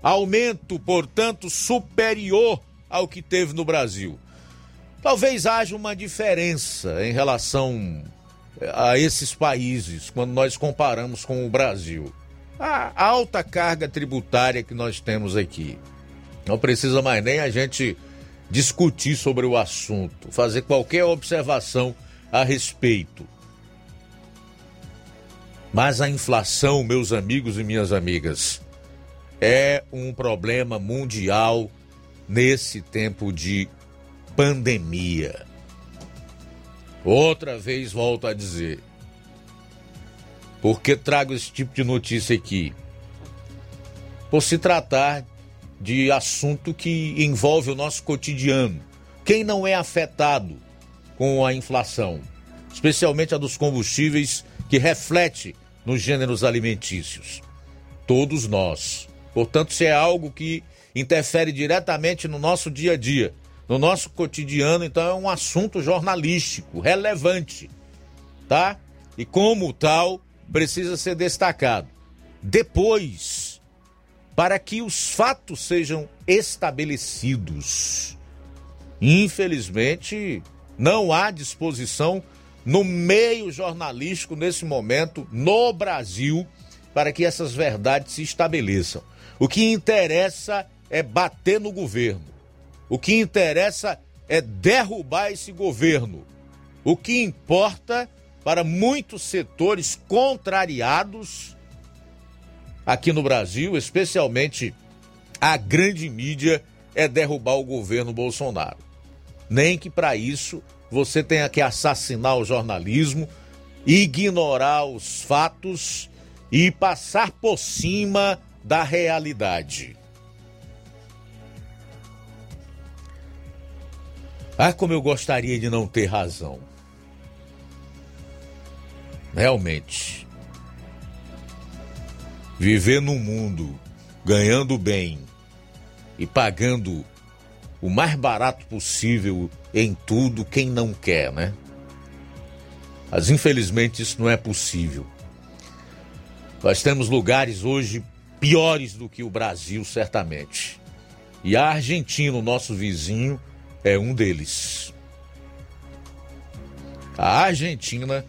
Aumento, portanto, superior ao que teve no Brasil. Talvez haja uma diferença em relação a esses países quando nós comparamos com o Brasil. A alta carga tributária que nós temos aqui. Não precisa mais nem a gente discutir sobre o assunto, fazer qualquer observação a respeito. Mas a inflação, meus amigos e minhas amigas, é um problema mundial nesse tempo de pandemia. Outra vez volto a dizer. Por que trago esse tipo de notícia aqui? Por se tratar de assunto que envolve o nosso cotidiano. Quem não é afetado com a inflação, especialmente a dos combustíveis, que reflete nos gêneros alimentícios? Todos nós. Portanto, se é algo que interfere diretamente no nosso dia a dia, no nosso cotidiano, então é um assunto jornalístico relevante, tá? E como tal, precisa ser destacado. Depois, para que os fatos sejam estabelecidos, infelizmente, não há disposição no meio jornalístico nesse momento no Brasil para que essas verdades se estabeleçam. O que interessa é bater no governo. O que interessa é derrubar esse governo. O que importa para muitos setores contrariados aqui no Brasil, especialmente a grande mídia, é derrubar o governo Bolsonaro. Nem que para isso você tenha que assassinar o jornalismo, ignorar os fatos e passar por cima da realidade. Ah, como eu gostaria de não ter razão. Realmente. Viver num mundo ganhando bem e pagando o mais barato possível em tudo quem não quer, né? Mas infelizmente isso não é possível. Nós temos lugares hoje piores do que o Brasil, certamente. E a Argentina, o nosso vizinho, é um deles. A Argentina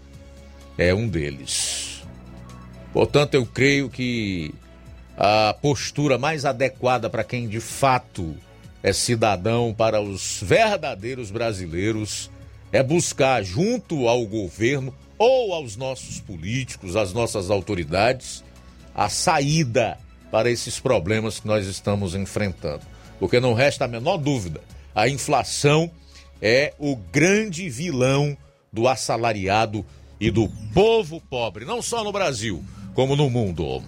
é um deles. Portanto, eu creio que a postura mais adequada para quem de fato é cidadão, para os verdadeiros brasileiros, é buscar junto ao governo ou aos nossos políticos, às nossas autoridades, a saída para esses problemas que nós estamos enfrentando. Porque não resta a menor dúvida a inflação é o grande vilão do assalariado e do povo pobre, não só no Brasil, como no mundo.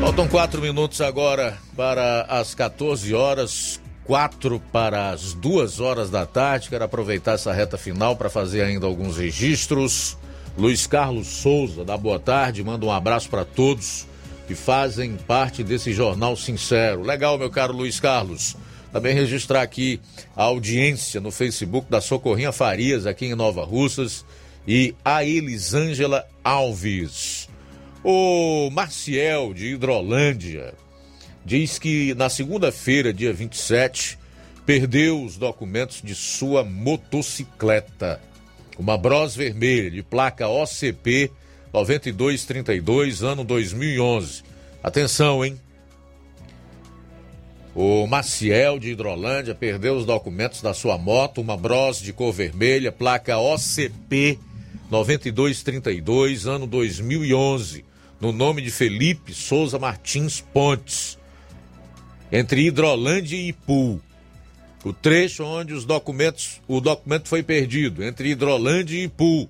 Faltam quatro minutos agora para as 14 horas, quatro para as duas horas da tarde. Quero aproveitar essa reta final para fazer ainda alguns registros. Luiz Carlos Souza, da Boa Tarde, manda um abraço para todos que fazem parte desse jornal sincero. Legal, meu caro Luiz Carlos. Também registrar aqui a audiência no Facebook da Socorrinha Farias, aqui em Nova Russas, e a Elisângela Alves. O Marciel, de Hidrolândia, diz que na segunda-feira, dia 27, perdeu os documentos de sua motocicleta. Uma Bros vermelha de placa OCP 9232, ano 2011. Atenção, hein? O Maciel de Hidrolândia perdeu os documentos da sua moto, uma Bros de cor vermelha, placa OCP 9232, ano 2011, no nome de Felipe Souza Martins Pontes, entre Hidrolândia e Ipu. O trecho onde os documentos, o documento foi perdido, entre Hidrolândia e Ipu.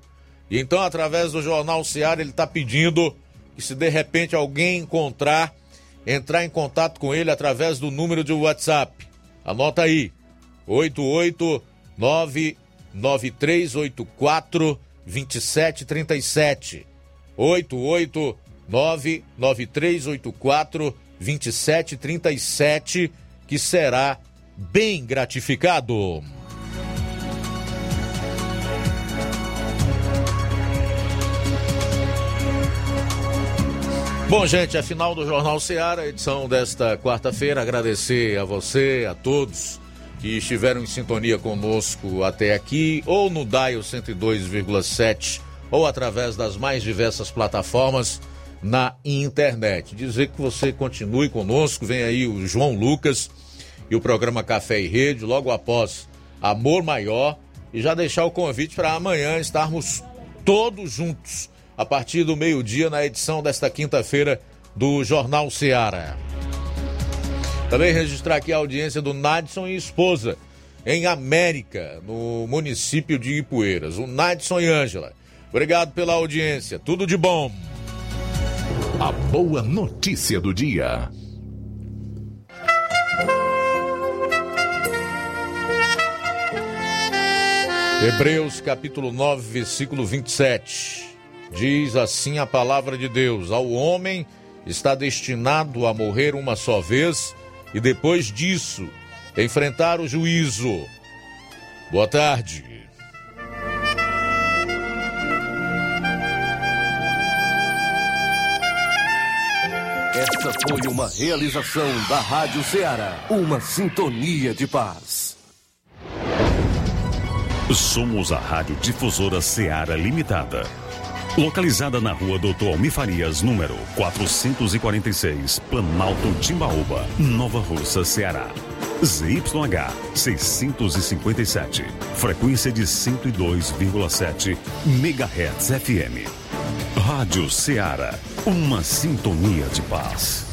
E então, através do jornal Seara, ele está pedindo que se de repente alguém encontrar, entrar em contato com ele através do número de WhatsApp. Anota aí: 8899384 2737. 8899384 2737, que será bem gratificado. Bom, gente, é final do Jornal Seara, edição desta quarta-feira. Agradecer a você, a todos que estiveram em sintonia conosco até aqui, ou no Dial 102,7, ou através das mais diversas plataformas na internet. Dizer que você continue conosco, vem aí o João Lucas e o programa Café e Rede, logo após Amor Maior, e já deixar o convite para amanhã estarmos todos juntos a partir do meio-dia na edição desta quinta-feira do Jornal Seara. Também registrar aqui a audiência do Nadson e esposa em América, no município de Ipueiras. O Nadson e Ângela. Obrigado pela audiência. Tudo de bom. A boa notícia do dia. Hebreus capítulo 9, versículo 27. Diz assim a palavra de Deus: Ao homem está destinado a morrer uma só vez e depois disso enfrentar o juízo. Boa tarde. Essa foi uma realização da Rádio Ceará, uma sintonia de paz. Somos a Rádio Difusora Ceará Limitada Localizada na rua Doutor Almifarias, número 446, Planalto Timbaúba, Nova Russa, Ceará. ZYH 657, frequência de 102,7 MHz FM. Rádio Ceará, uma sintonia de paz.